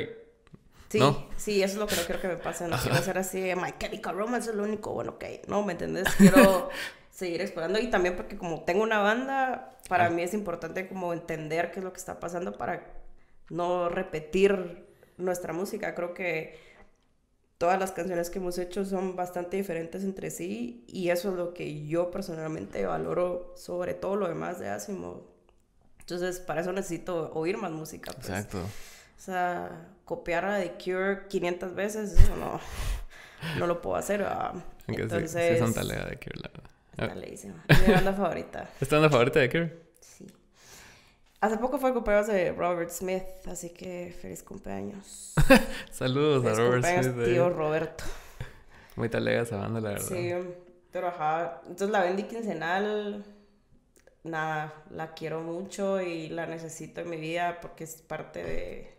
Sí, sí, eso es lo que no quiero que me pase. No quiero ser así, My Chemical Romance es lo único bueno que hay. No, ¿me entendés? Quiero *laughs* seguir explorando y también porque como tengo una banda, para mí es importante como entender qué es lo que está pasando para no repetir nuestra música. Creo que todas las canciones que hemos hecho son bastante diferentes entre sí y eso es lo que yo personalmente valoro sobre todo lo demás de Asimo. Entonces, para eso necesito oír más música. Pues. Exacto. O sea, copiar a The Cure 500 veces, eso no, no lo puedo hacer. Entonces, sí, sí son talea de Cure, la verdad. Ah. Mi banda favorita. *laughs* ¿Es tu banda favorita de Cure? Sí. Hace poco fue el cumpleaños de Robert Smith, así que feliz cumpleaños. *laughs* Saludos a Robert Smith. Eh. tío Roberto. Muy talega esa banda, la verdad. Sí, ajá. Entonces la vendí quincenal nada, la quiero mucho y la necesito en mi vida porque es parte de,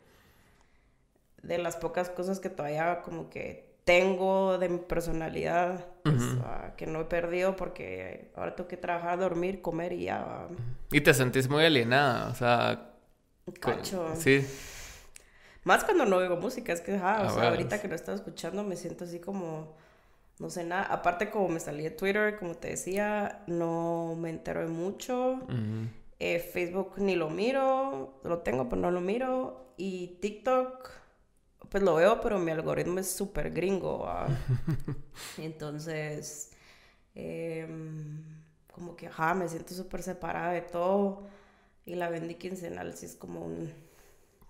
de las pocas cosas que todavía como que tengo de mi personalidad, pues, ah, que no he perdido porque ahora tengo que trabajar, dormir, comer y ya. Y te sentís muy alienada, o sea... Cacho. Sí. Más cuando no oigo música, es que, ah, o sea, ahorita que lo estaba escuchando me siento así como no sé nada. Aparte, como me salí de Twitter, como te decía, no me entero de mucho. Eh, Facebook ni lo miro, lo tengo, pero no lo miro. Y TikTok, pues lo veo, pero mi algoritmo es súper gringo. *laughs* Entonces, em, como que, ajá, me siento súper separada de todo. Y la vendí quincenal, sí es como un...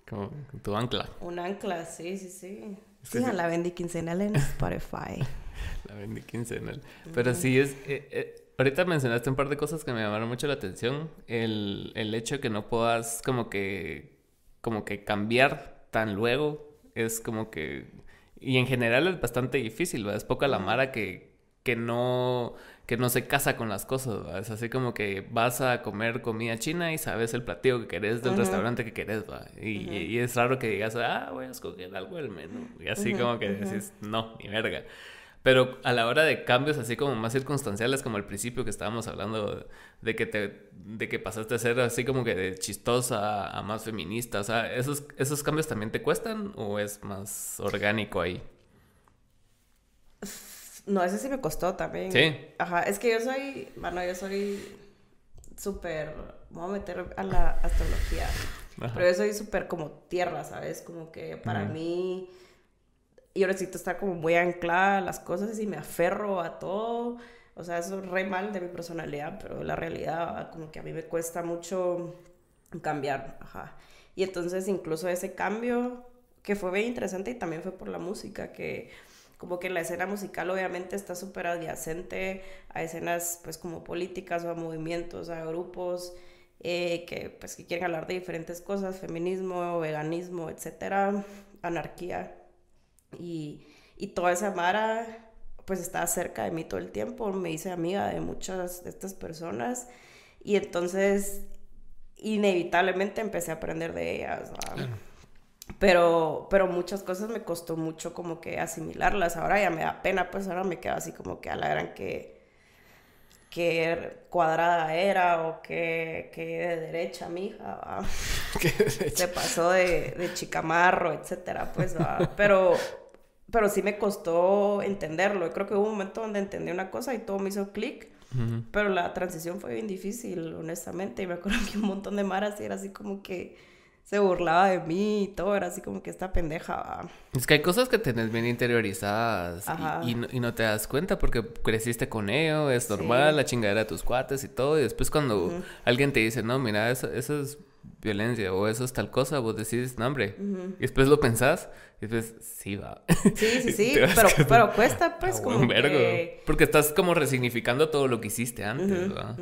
Como tu ancla. Un ancla, sí, sí, sí. Sí, la vendí quincenal en Spotify. *laughs* La vendí quincenal. Pero sí es... Eh, eh, ahorita mencionaste un par de cosas que me llamaron mucho la atención. El, el hecho de que no puedas como que... Como que cambiar tan luego. Es como que... Y en general es bastante difícil, ¿verdad? Es poca la mara que, que no que no se casa con las cosas, ¿va? es así como que vas a comer comida china y sabes el platillo que querés del restaurante que querés, ¿va? Y, y, es raro que digas, ah, voy a escoger algo del menú, y así como que dices, no, ni verga. Pero a la hora de cambios así como más circunstanciales, como al principio que estábamos hablando de que te de que pasaste a ser así como que de chistosa a más feminista, o sea, ¿esos, esos cambios también te cuestan o es más orgánico ahí? No, ese sí me costó también. Sí. Ajá, es que yo soy, bueno, yo soy súper, voy a meter a la astrología, pero yo soy súper como tierra, ¿sabes? Como que para mí yo necesito estar como muy anclada a las cosas y me aferro a todo. O sea, eso es re mal de mi personalidad, pero la realidad como que a mí me cuesta mucho cambiar. Ajá. Y entonces incluso ese cambio, que fue bien interesante y también fue por la música, que como que la escena musical obviamente está súper adyacente a escenas pues como políticas o a movimientos, a grupos eh, que pues que quieren hablar de diferentes cosas, feminismo, veganismo, etcétera, anarquía. Y, y toda esa Mara pues estaba cerca de mí todo el tiempo, me hice amiga de muchas de estas personas y entonces inevitablemente empecé a aprender de ellas. Pero, pero muchas cosas me costó mucho como que asimilarlas. Ahora ya me da pena, pues ahora me quedo así como que a la gran que, que cuadrada era o que, que de derecha, mija. *laughs* Se pasó de, de chicamarro, etcétera, pues. Pero pero sí me costó entenderlo. Creo que hubo un momento donde entendí una cosa y todo me hizo clic, pero la transición fue bien difícil, honestamente. Y me acuerdo que un montón de maras era así como que se burlaba de mí y todo, era así como que esta pendeja. Es que hay cosas que tenés bien interiorizadas y, no, te das cuenta porque creciste con ello, es normal, la chingadera de tus cuates y todo. Y después cuando alguien te dice, no, mira, eso, eso es violencia o eso es tal cosa, vos decís, no, hombre. Y después lo pensás y después, sí, va. Sí, sí, *laughs* sí, pero, pero cuesta pues como un vergo. Porque estás como resignificando todo lo que hiciste antes, ¿va?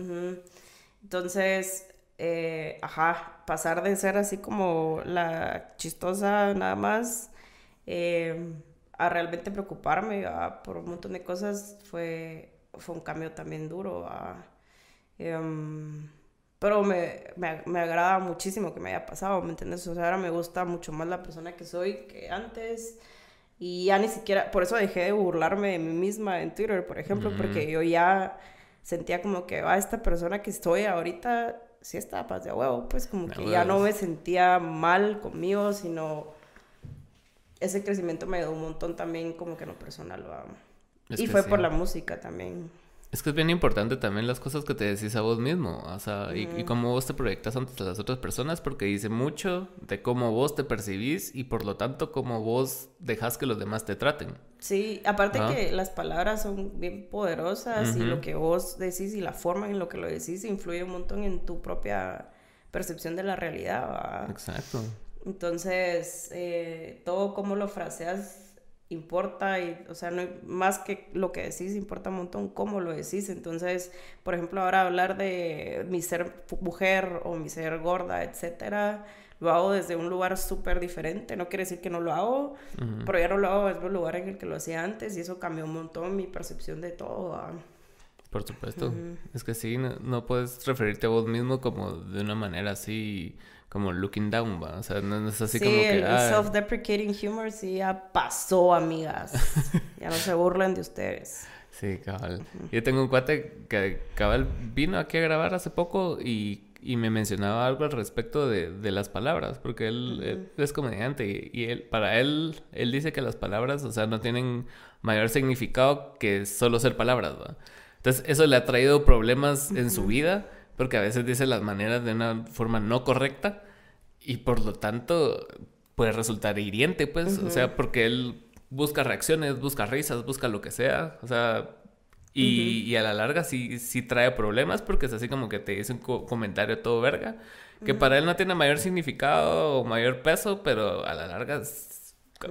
Entonces, eh, ajá, pasar de ser así como la chistosa nada más eh, a realmente preocuparme por un montón de cosas fue, fue un cambio también duro. Em, pero me, me, me, agrada muchísimo que me haya pasado, ¿me entiendes? O sea, ahora me gusta mucho más la persona que soy que antes. Y ya ni siquiera, por eso dejé de burlarme de mí misma en Twitter, por ejemplo, porque yo ya sentía como que, ah, esta persona que estoy ahorita sí está paz de huevo, pues como que ya no me sentía mal conmigo, sino ese crecimiento me ayudó un montón también como que en lo personal, y fue por la música también. Es que es bien importante también las cosas que te decís a vos mismo, o sea, y, cómo vos te proyectas ante las otras personas, porque dice mucho de cómo vos te percibís y por lo tanto cómo vos dejas que los demás te traten. Sí, aparte que las palabras son bien poderosas y lo que vos decís y la forma en lo que lo decís influye un montón en tu propia percepción de la realidad. Exacto. Entonces, eh, todo como lo fraseas importa y, o sea, no más que lo que decís, importa un montón cómo lo decís. Entonces, por ejemplo, ahora hablar de mi ser mujer o mi ser gorda, etcétera, lo hago desde un lugar súper diferente. No quiere decir que no lo hago, pero ya no lo hago desde un lugar en el que lo hacía antes y eso cambió un montón mi percepción de todo. Por supuesto. Es que sí, no, puedes referirte a vos mismo como de una manera así, como looking down, ¿va? O sea, no, es así como que... el self-deprecating humor sí ya pasó, amigas. *laughs* ya no se burlen de ustedes. Sí, cabal. Yo tengo un cuate que cabal vino aquí a grabar hace poco y, y me mencionaba algo al respecto de, de las palabras, porque él, es comediante y, y, él, para él, él dice que las palabras, o sea, no tienen mayor significado que solo ser palabras, ¿va? Entonces, eso le ha traído problemas en su vida, porque a veces dice las maneras de una forma no correcta y por lo tanto puede resultar hiriente, pues, o sea, porque él busca reacciones, busca risas, busca lo que sea, o sea, y, a la larga sí, sí trae problemas porque es así como que te dice un comentario todo verga, que para él no tiene mayor significado o mayor peso, pero a la larga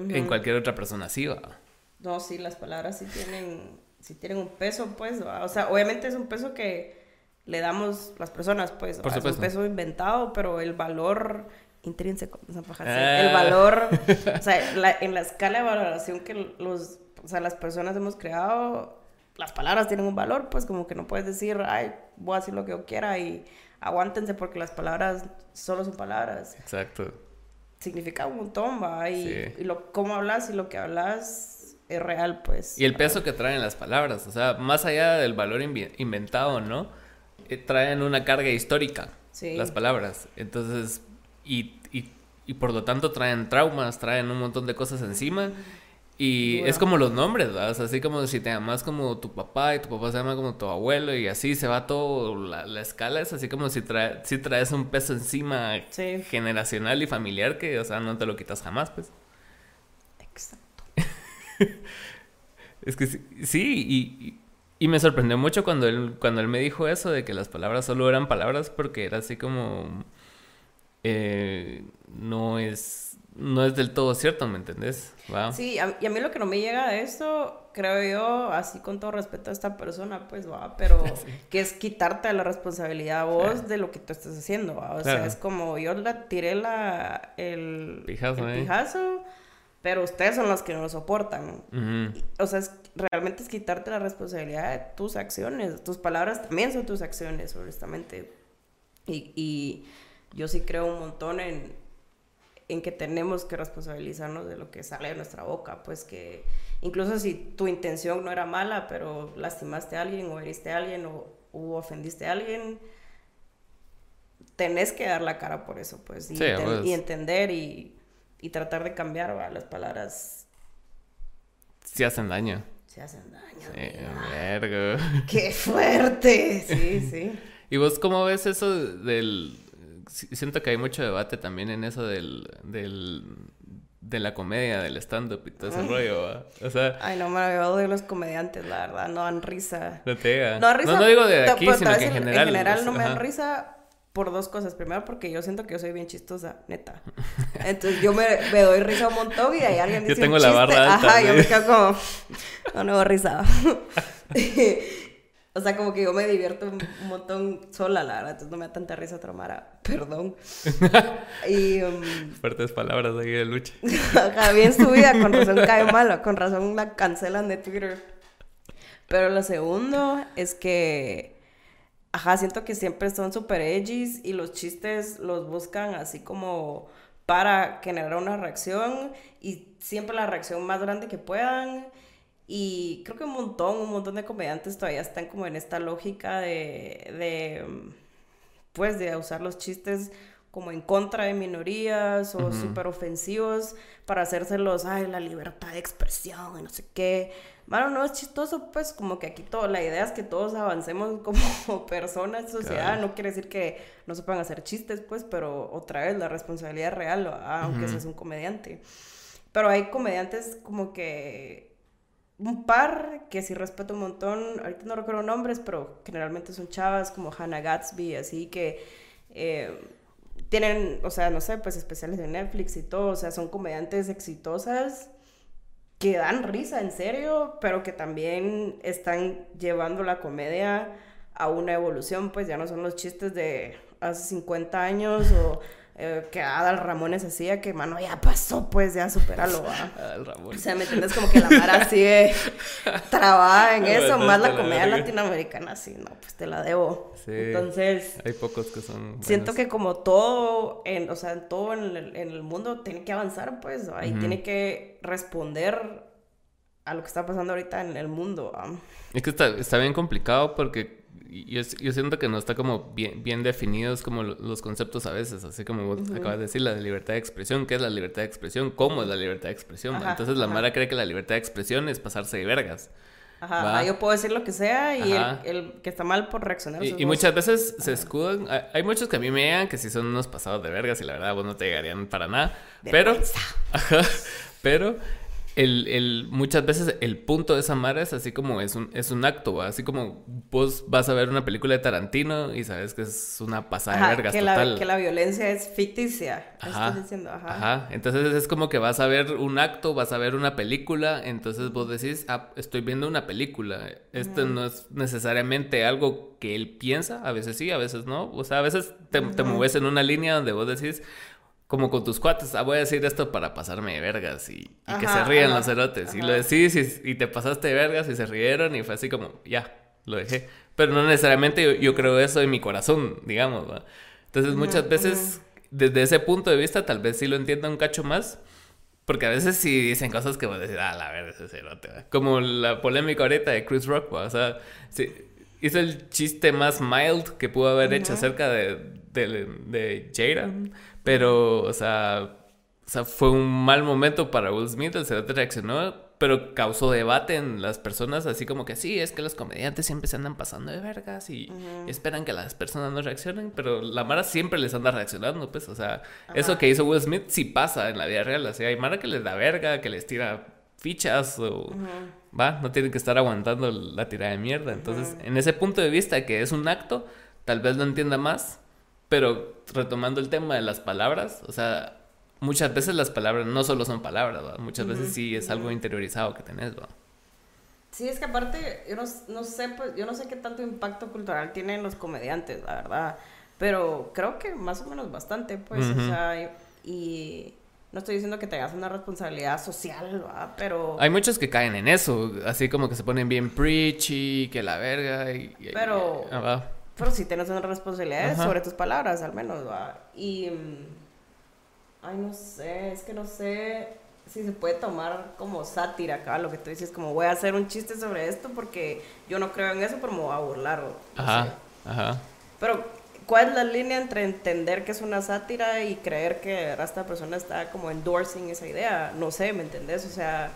en cualquier otra persona sí va. No, sí, las palabras sí tienen, sí tienen un peso, pues, o sea, obviamente es un peso que le damos las personas, pues, es un peso inventado, pero el valor intrínseco, ah. el valor, *laughs* o sea, en la escala de valoración que los, o sea, las personas hemos creado, las palabras tienen un valor, pues como que no puedes decir, ay, voy a decir lo que yo quiera y aguántense porque las palabras solo son palabras. Exacto. Significa un montón, va, y, y lo, cómo hablas y lo que hablas es real, pues. Y el peso que traen las palabras, o sea, más allá del valor inventado, ¿no? Eh, traen una carga histórica, sí. las palabras. Entonces, y, y, y, por lo tanto traen traumas, traen un montón de cosas encima. Y es como los nombres, ¿verdad? O sea, así como si te llamas como tu papá y tu papá se llama como tu abuelo y así se va todo, la, escala es así como si, trae, si traes un peso encima generacional y familiar que, o sea, no te lo quitas jamás, pues. Exacto. *laughs* es que sí, sí y, y, me sorprendió mucho cuando él, cuando él me dijo eso de que las palabras solo eran palabras porque era así como eh, no es no es del todo cierto, ¿me entendés? Sí, y a mí lo que no me llega de esto, creo yo, así con todo respeto a esta persona, pues va, pero *laughs* que es quitarte la responsabilidad a vos de lo que tú estás haciendo, ¿va? O sea, es como yo la tiré la, el pijazo, el pijazo pero ustedes son los que no lo soportan. o sea, es, realmente es quitarte la responsabilidad de tus acciones, tus palabras también son tus acciones, honestamente. Y, y yo sí creo un montón en, en que tenemos que responsabilizarnos de lo que sale de nuestra boca, pues que incluso si tu intención no era mala, pero lastimaste a alguien o heriste a alguien o, ofendiste a alguien, tenés que dar la cara por eso, pues, y, pues. entender y, tratar de cambiar las palabras. Si hacen daño. Si hacen daño. Sí, ¡Qué fuerte! Sí, *laughs* sí. ¿Y vos cómo ves eso del, siento que hay mucho debate también en eso del, del de la comedia, del stand-up y todo ese rollo, O sea... Ay, no, me odio los comediantes, la verdad, no dan risa. No te No, risa, no, digo de aquí, sino que en general. En general no me dan risa por dos cosas. Primero, porque yo siento que yo soy bien chistosa, neta. *laughs* Entonces yo me, me doy risa un montón y ahí alguien dice Yo tengo la barra alta. Ajá, yo me quedo como... No, no, risa. *laughs* *laughs* O sea, como que yo me divierto un, montón sola, la verdad. Entonces no me da tanta risa Tromara. Perdón. y... Um, Fuertes palabras ahí de lucha. Ajá, bien subida. Con razón cae malo. Con razón la cancelan de Twitter. Pero lo segundo es que... Ajá, siento que siempre son super edgy y los chistes los buscan así como para generar una reacción y siempre la reacción más grande que puedan y creo que un montón, un montón de comediantes todavía están como en esta lógica de, de pues, de usar los chistes como en contra de minorías o súper ofensivos para hacérselos, ay, la libertad de expresión y no sé qué. Bueno, no es chistoso, pues como que aquí todo, la idea es que todos avancemos *laughs* como personas, sociedad, no quiere decir que no sepan hacer chistes, pues, pero otra vez la responsabilidad es real, aunque seas un comediante. Pero hay comediantes como que un par que sí respeto un montón, ahorita no recuerdo nombres, pero generalmente son chavas como Hannah Gatsby, así que eh, tienen, o sea, no sé, pues especiales de Netflix y todo, o sea, son comediantes exitosas que dan risa, en serio, pero que también están llevando la comedia a una evolución, pues ya no son los chistes de hace 50 años o eh, que Adal Ramones hacía, que mano, ya pasó, pues ya superalo. Adal Ramones. O sea, ¿me entiendes? Como que la Mara sigue *laughs* trabada en eso, más la comedia latinoamericana, sí, no, pues te la debo. Sí. Entonces. Hay pocos que son. Siento que como todo, en, o sea, todo en el, en el mundo tiene que avanzar, pues, ahí tiene que responder a lo que está pasando ahorita en el mundo. Es que está, está bien complicado porque yo, yo, siento que no está como bien, bien definidos como los conceptos a veces, así como vos acabas de decir, la libertad de expresión, ¿qué es la libertad de expresión? ¿Cómo es la libertad de expresión? Entonces la Mara cree que la libertad de expresión es pasarse de vergas. Ajá, yo puedo decir lo que sea y el, que está mal por reaccionar. Y, y muchas veces se escudan. Hay, muchos que a mí me llegan que si son unos pasados de vergas y la verdad vos no te llegarían para nada. pero. *laughs* Ajá, pero el, el, muchas veces el punto de esa mara es así como es un, es un acto, así como vos vas a ver una película de Tarantino y sabes que es una pasada de vergas que total. La, que la violencia es ficticia. Ajá, diciendo, ajá. ajá. Entonces es como que vas a ver un acto, vas a ver una película, entonces vos decís, ah, estoy viendo una película. Esto no es necesariamente algo que él piensa, a veces sí, a veces no. O sea, a veces te, te mueves en una línea donde vos decís, como con tus cuates, ah, voy a decir esto para pasarme de vergas y, que se rían los cerotes. Y lo decís y, te pasaste de vergas y se rieron y fue así como, ya, lo dejé. Pero no necesariamente yo, creo eso en mi corazón, digamos. Entonces muchas veces, desde ese punto de vista, tal vez sí lo entienda un cacho más. Porque a veces sí dicen cosas que vos decís, ah, la verga, ese cerote. Como la polémica ahorita de Chris Rock, o sea, sí, hizo el chiste más mild que pudo haber hecho acerca de, de, de Jada pero, o sea, o sea, fue un mal momento para Will Smith, el cerote reaccionó, pero causó debate en las personas, así como que sí, es que los comediantes siempre se andan pasando de vergas y esperan que las personas no reaccionen, pero la Mara siempre les anda reaccionando, pues, o sea, eso que hizo Will Smith sí pasa en la vida real, o sea, hay Mara que les da verga, que les tira fichas o... Va, no tienen que estar aguantando la tirada de mierda. Entonces, en ese punto de vista que es un acto, tal vez lo entienda más, pero retomando el tema de las palabras, o sea, muchas veces las palabras no solo son palabras, muchas veces sí es algo interiorizado que tenés. ¿va? Sí, es que aparte, yo no, sé, pues, yo no sé qué tanto impacto cultural tienen los comediantes, la verdad, pero creo que más o menos bastante, pues, o sea, y, no estoy diciendo que tengas una responsabilidad social, ¿va? pero... Hay muchos que caen en eso, así como que se ponen bien preachy, que la verga, y... pero... Ah, pero sí tienes una responsabilidad sobre tus palabras, al menos, ¿va? Y. Mm, ay, no sé, es que no sé si se puede tomar como sátira acá, lo que tú dices, como voy a hacer un chiste sobre esto porque yo no creo en eso, pero me voy a burlar. ajá, ajá. Pero, ¿cuál es la línea entre entender que es una sátira y creer que esta persona está como endorsing esa idea? No sé, ¿me entendés? O sea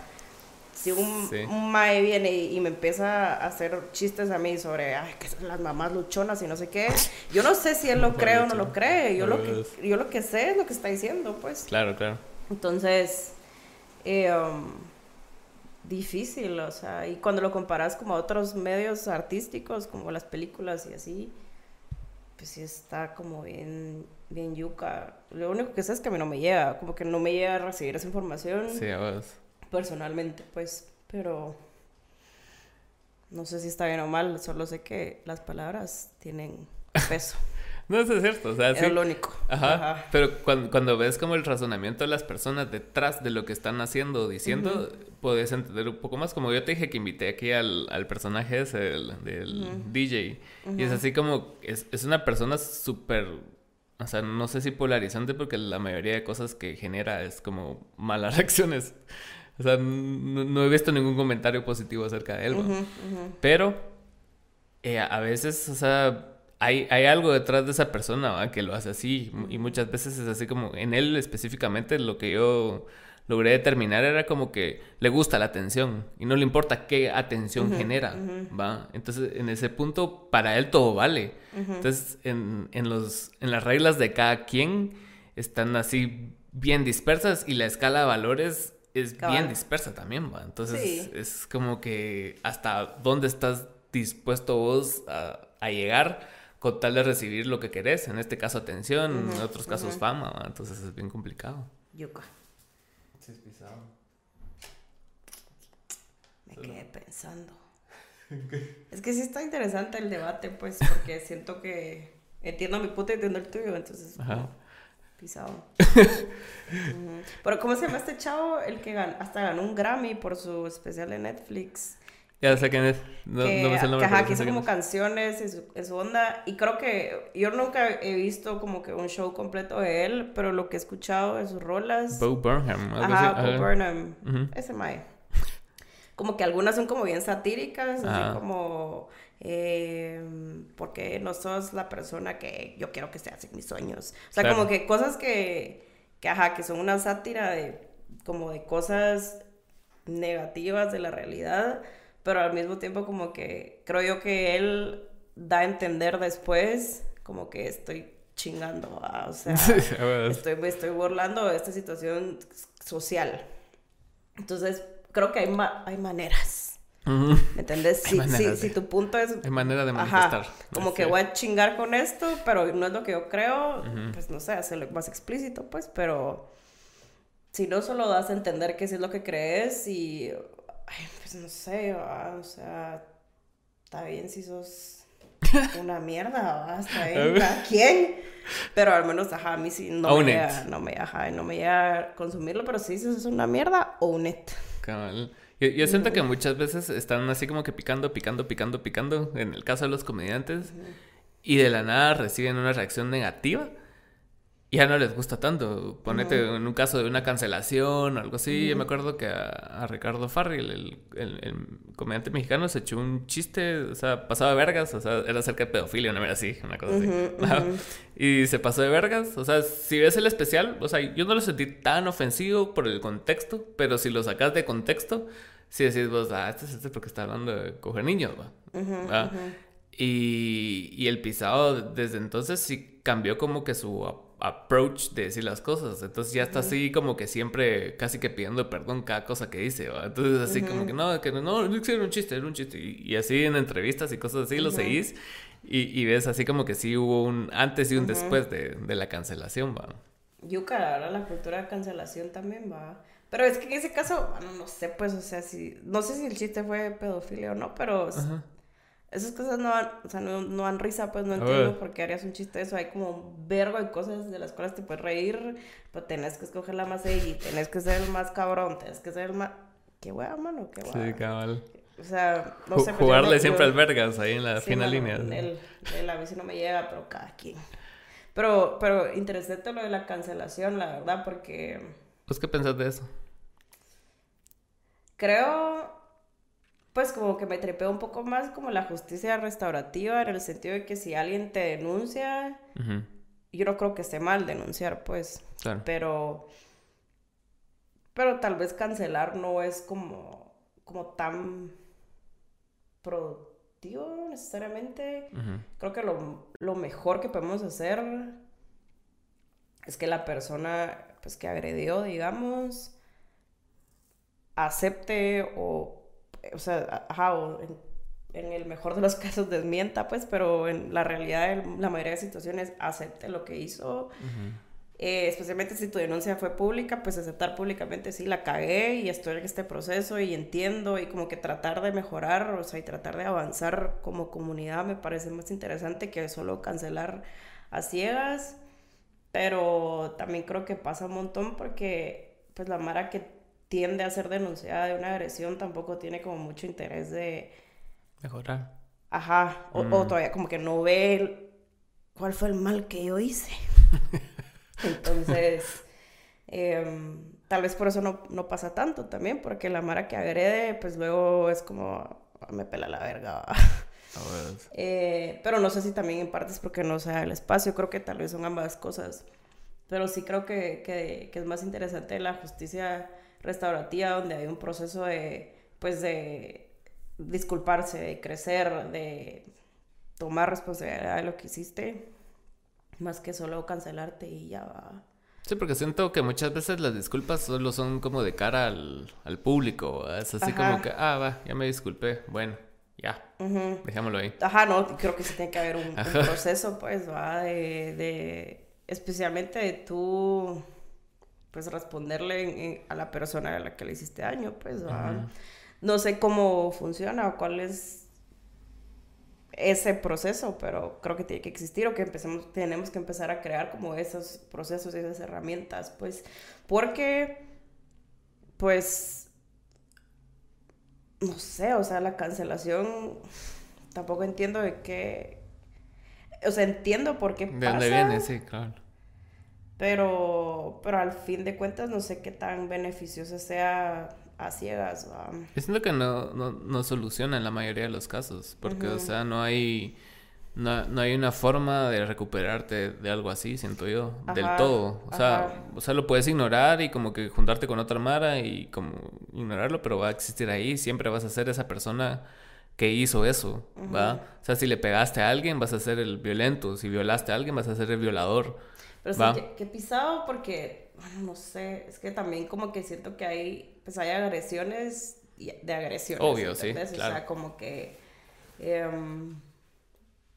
si un, mae viene y, me empieza a hacer chistes a mí sobre ay, que son las mamás luchonas y no sé qué, yo no sé si él lo *laughs* cree o no lo cree. Yo lo, que, yo lo que sé es lo que está diciendo, pues. Claro, claro. Entonces, eh, um, difícil, o sea, y cuando lo comparas como a otros medios artísticos, como las películas y así, pues sí está como bien, bien yuca. Lo único que sé es que a mí no me llega, como que no me llega a recibir esa información. Sí, a vos personalmente, pues, pero no sé si está bien o mal, solo sé que las palabras tienen peso. *laughs* no, eso es cierto, o sea, es lo único. Ajá, pero cuando, cuando, ves como el razonamiento de las personas detrás de lo que están haciendo o diciendo, puedes entender un poco más, como yo te dije que invité aquí al, al personaje ese del, DJ, y es así como, es, es una persona súper o sea, no sé si polarizante porque la mayoría de cosas que genera es como malas *laughs* reacciones. O sea, no, he visto ningún comentario positivo acerca de él. Pero eh, a veces, o sea, hay, hay algo detrás de esa persona que lo hace así. Y muchas veces es así como, en él específicamente, lo que yo logré determinar era como que le gusta la atención y no le importa qué atención genera, ¿va? Entonces, en ese punto, para él todo vale. Entonces, en, en, los, en las reglas de cada quien están así bien dispersas y la escala de valores es bien dispersa también, ¿va? Entonces es como que hasta dónde estás dispuesto vos a, llegar con tal de recibir lo que querés. En este caso atención, en otros casos fama, ¿va? Entonces es bien complicado. Yuca. Sí, es pisado. Me quedé pensando. *laughs* es que sí está interesante el debate, pues, porque siento que entiendo mi puta y entiendo el tuyo, entonces... Ajá. Pisado. Pero ¿cómo se llama este chavo? El que hasta ganó un Grammy por su especial de Netflix. Ya sé quién es. No, que, no me sé el nombre. Que, ajá, que hizo como canciones en su, en su, onda. Y creo que yo nunca he visto como que un show completo de él, pero lo que he escuchado de sus rolas. Bo Burnham. Ajá, Bo Burnham. Ese mae. Como que algunas son como bien satíricas, así como. Eh, porque no sos la persona que yo quiero que seas en mis sueños. O sea, como que cosas que, que, ajá, que son una sátira de, como de cosas negativas de la realidad, pero al mismo tiempo como que creo yo que él da a entender después como que estoy chingando, o sea, *laughs* estoy, me estoy burlando de esta situación social. Entonces, creo que hay, hay maneras. ¿Me entiendes? Si, si, tu punto es... Hay manera de manifestar. como que voy a chingar con esto, pero no es lo que yo creo, pues no sé, hacerlo más explícito, pues, pero si no solo das a entender que sí es lo que crees y Ay, pues no sé, o sea, está bien si sos una mierda, ¿va? está bien, *laughs* ¿a quién? Pero al menos, ajá, a mí sí no me, llega, no me, ajá, no me llega a consumirlo, pero si dices es una mierda, own it. Cabal. Yo, yo siento que muchas veces están así como que picando, picando, picando, picando, en el caso de los comediantes, y de la nada reciben una reacción negativa ya no les gusta tanto. Ponete en un caso de una cancelación o algo así. Yo me acuerdo que a, Ricardo Farrell, el, el, comediante mexicano, se echó un chiste, o sea, pasaba de vergas, o sea, era acerca de pedofilia, no era así, una cosa así. Y se pasó de vergas, o sea, si ves el especial, o sea, yo no lo sentí tan ofensivo por el contexto, pero si lo sacas de contexto, si decís vos, ah, este es este porque está hablando de coger niños, va. Y, y el pisado desde entonces sí cambió como que su approach de decir las cosas. Entonces ya está así como que siempre casi que pidiendo perdón cada cosa que dice. Entonces así como que no, que no, no, era un chiste, era un chiste. Y, así en entrevistas y cosas así lo seguís y, y, ves así como que sí hubo un antes y un después de, de, la cancelación, va. Yuca, ahora la cultura de cancelación también va. Pero es que en ese caso, bueno, no sé, pues, o sea, si, no sé si el chiste fue pedofilia o no, pero esas cosas no dan, o sea, no, no dan risa, pues no entiendo por qué harías un chiste de eso. Hay como un vergo de cosas de las cuales te puedes reír, pero tenés que escoger la más y tenés que ser el más cabrón, tenés que ser el más... Qué hueá, mano, qué hueá. Sí, cabal. O sea, no sé. Pues, Jugarle siempre al vergas ahí en la sí, fina línea. El, el, a mí no me llega, pero cada quien. Pero, pero interesante lo de la cancelación, la verdad, porque... ¿Pues qué pensás de eso? Creo pues como que me trepeo un poco más como la justicia restaurativa en el sentido de que si alguien te denuncia, yo no creo que esté mal denunciar, pues, claro. pero, pero tal vez cancelar no es como, como tan productivo necesariamente. Creo que lo, lo, mejor que podemos hacer es que la persona, pues, que agredió, digamos, acepte o o sea, ajá, en, el mejor de los *laughs* casos desmienta, pues, pero en la realidad, en la mayoría de situaciones, acepte lo que hizo. Eh, especialmente si tu denuncia fue pública, pues aceptar públicamente, sí, la cagué y estoy en este proceso y entiendo y como que tratar de mejorar, o sea, y tratar de avanzar como comunidad me parece más interesante que solo cancelar a ciegas, pero también creo que pasa un montón porque pues la Mara que tiende a ser denunciada de una agresión tampoco tiene como mucho interés de... Mejorar. Ajá, o, mm. todavía como que no ve cuál fue el mal que yo hice. *laughs* Entonces, em, tal vez por eso no, no, pasa tanto también, porque la Mara que agrede, pues luego es como, ah, me pela la verga. *laughs* eh, pero no sé si también en parte es porque no sea el espacio, creo que tal vez son ambas cosas. Pero sí creo que, que, que es más interesante la justicia restaurativa donde hay un proceso de, pues, de disculparse, de crecer, de tomar responsabilidad de lo que hiciste, más que solo cancelarte y ya va. Sí, porque siento que muchas veces las disculpas solo son como de cara al, al público. Es así como que, ah, va, ya me disculpé. Bueno, ya, dejémoslo ahí. Ajá, no, creo que sí tiene que haber un, proceso, pues, va, de, de especialmente de tú pues responderle a la persona a la que le hiciste daño, pues no sé cómo funciona o cuál es ese proceso, pero creo que tiene que existir o que empecemos, tenemos que empezar a crear como esos procesos y esas herramientas, pues, porque, pues, no sé, o sea, la cancelación, tampoco entiendo de qué, o sea, entiendo por qué pasa. ¿De dónde viene? Sí, claro. Pero, pero al fin de cuentas no sé qué tan beneficioso sea a ciegas. Es siento que no, no, no, soluciona en la mayoría de los casos, porque, o sea, no hay, no, no, hay una forma de recuperarte de algo así, siento yo, del todo. O sea, o sea, lo puedes ignorar y como que juntarte con otra Mara y como ignorarlo, pero va a existir ahí, siempre vas a ser esa persona que hizo eso, ¿va? O sea, si le pegaste a alguien, vas a ser el violento, si violaste a alguien, vas a ser el violador. Pero sí, que, que pisado porque, bueno, no sé, es que también como que siento que hay pues hay agresiones de agresiones. Obvio, sí. O sea, como que em,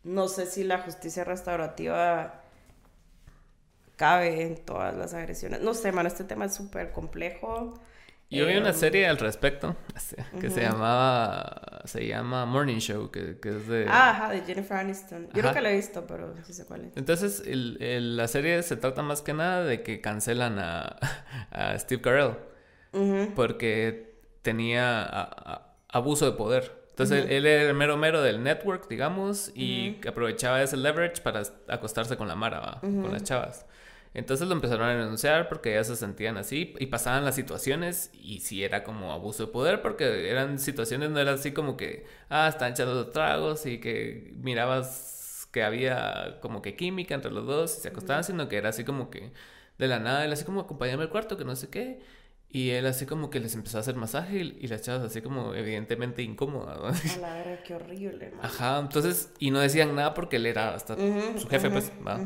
no sé si la justicia restaurativa cabe en todas las agresiones. No sé, mano, este tema es súper complejo. Yo vi una em, serie al respecto que se llamaba se llama Morning Show que, es de ah ajá, de Jennifer Aniston. Yo nunca la he visto pero sí sé cuál es. Entonces el, la serie se trata más que nada de que cancelan a, *laughs* a Steve Carell porque tenía abuso de poder. Entonces él, era el mero mero del network, digamos, y aprovechaba ese leverage para acostarse con la Mara, con las chavas. Entonces lo empezaron a denunciar porque ya se sentían así y pasaban las situaciones y sí era como abuso de poder porque eran situaciones, no era así como que, ah, están echando los tragos y que mirabas que había como que química entre los dos y se acostaban, sino que era así como que de la nada, él así como acompáñame al cuarto, que no sé qué. Y él así como que les empezó a hacer masaje y, las chavas así como evidentemente incómodas. A la verdad, qué horrible. Ajá, entonces, y no decían nada porque él era hasta su jefe, pues, va.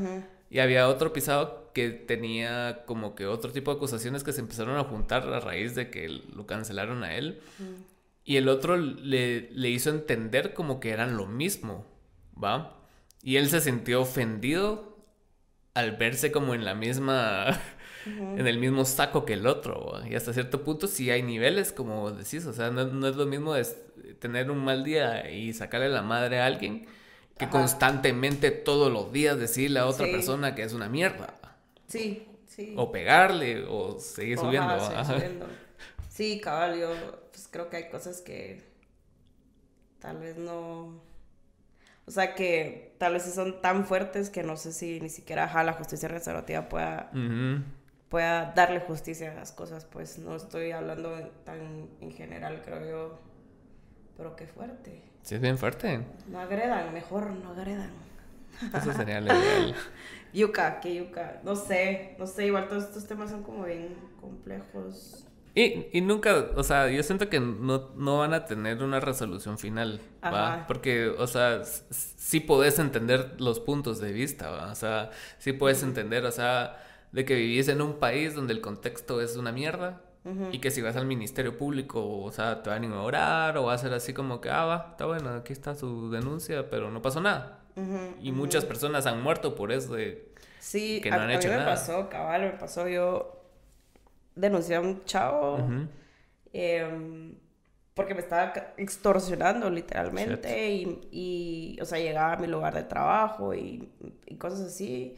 Y había otro pisado que tenía como que otro tipo de acusaciones que se empezaron a juntar a raíz de que lo cancelaron a él. Y el otro le, le hizo entender como que eran lo mismo, ¿va? Y él se sintió ofendido al verse como en la misma en el mismo saco que el otro. Y hasta cierto punto sí hay niveles, como decís. O sea, no, es lo mismo tener un mal día y sacarle la madre a alguien que constantemente todos los días decirle a otra persona que es una mierda. Sí, sí. O pegarle o seguir subiendo. Sí, cabal, yo pues, creo que hay cosas que tal vez no... O sea, que tal vez son tan fuertes que no sé si ni siquiera la justicia restaurativa pueda pueda darle justicia a las cosas, pues no estoy hablando tan en general, creo yo, pero qué fuerte. Sí, es bien fuerte. No agredan, mejor no agredan. Eso sería legal. *laughs* yuca, que yuca, no sé, no sé, igual todos estos temas son como bien complejos. Y, y nunca, o sea, yo siento que no, no van a tener una resolución final, ¿va? Porque, o sea, sí podés entender los puntos de vista, ¿va? O sea, sí puedes entender, o sea, de que vivís en un país donde el contexto es una mierda y que si vas al ministerio público, o sea, te van a ignorar o va a ser así como que, ah, va, está bueno, aquí está su denuncia, pero no pasó nada. y muchas personas han muerto por eso de sí, que no han hecho mí me pasó, cabal, me pasó, yo denuncié a un chavo em, porque me estaba extorsionando literalmente y, y, o sea, llegaba a mi lugar de trabajo y, y cosas así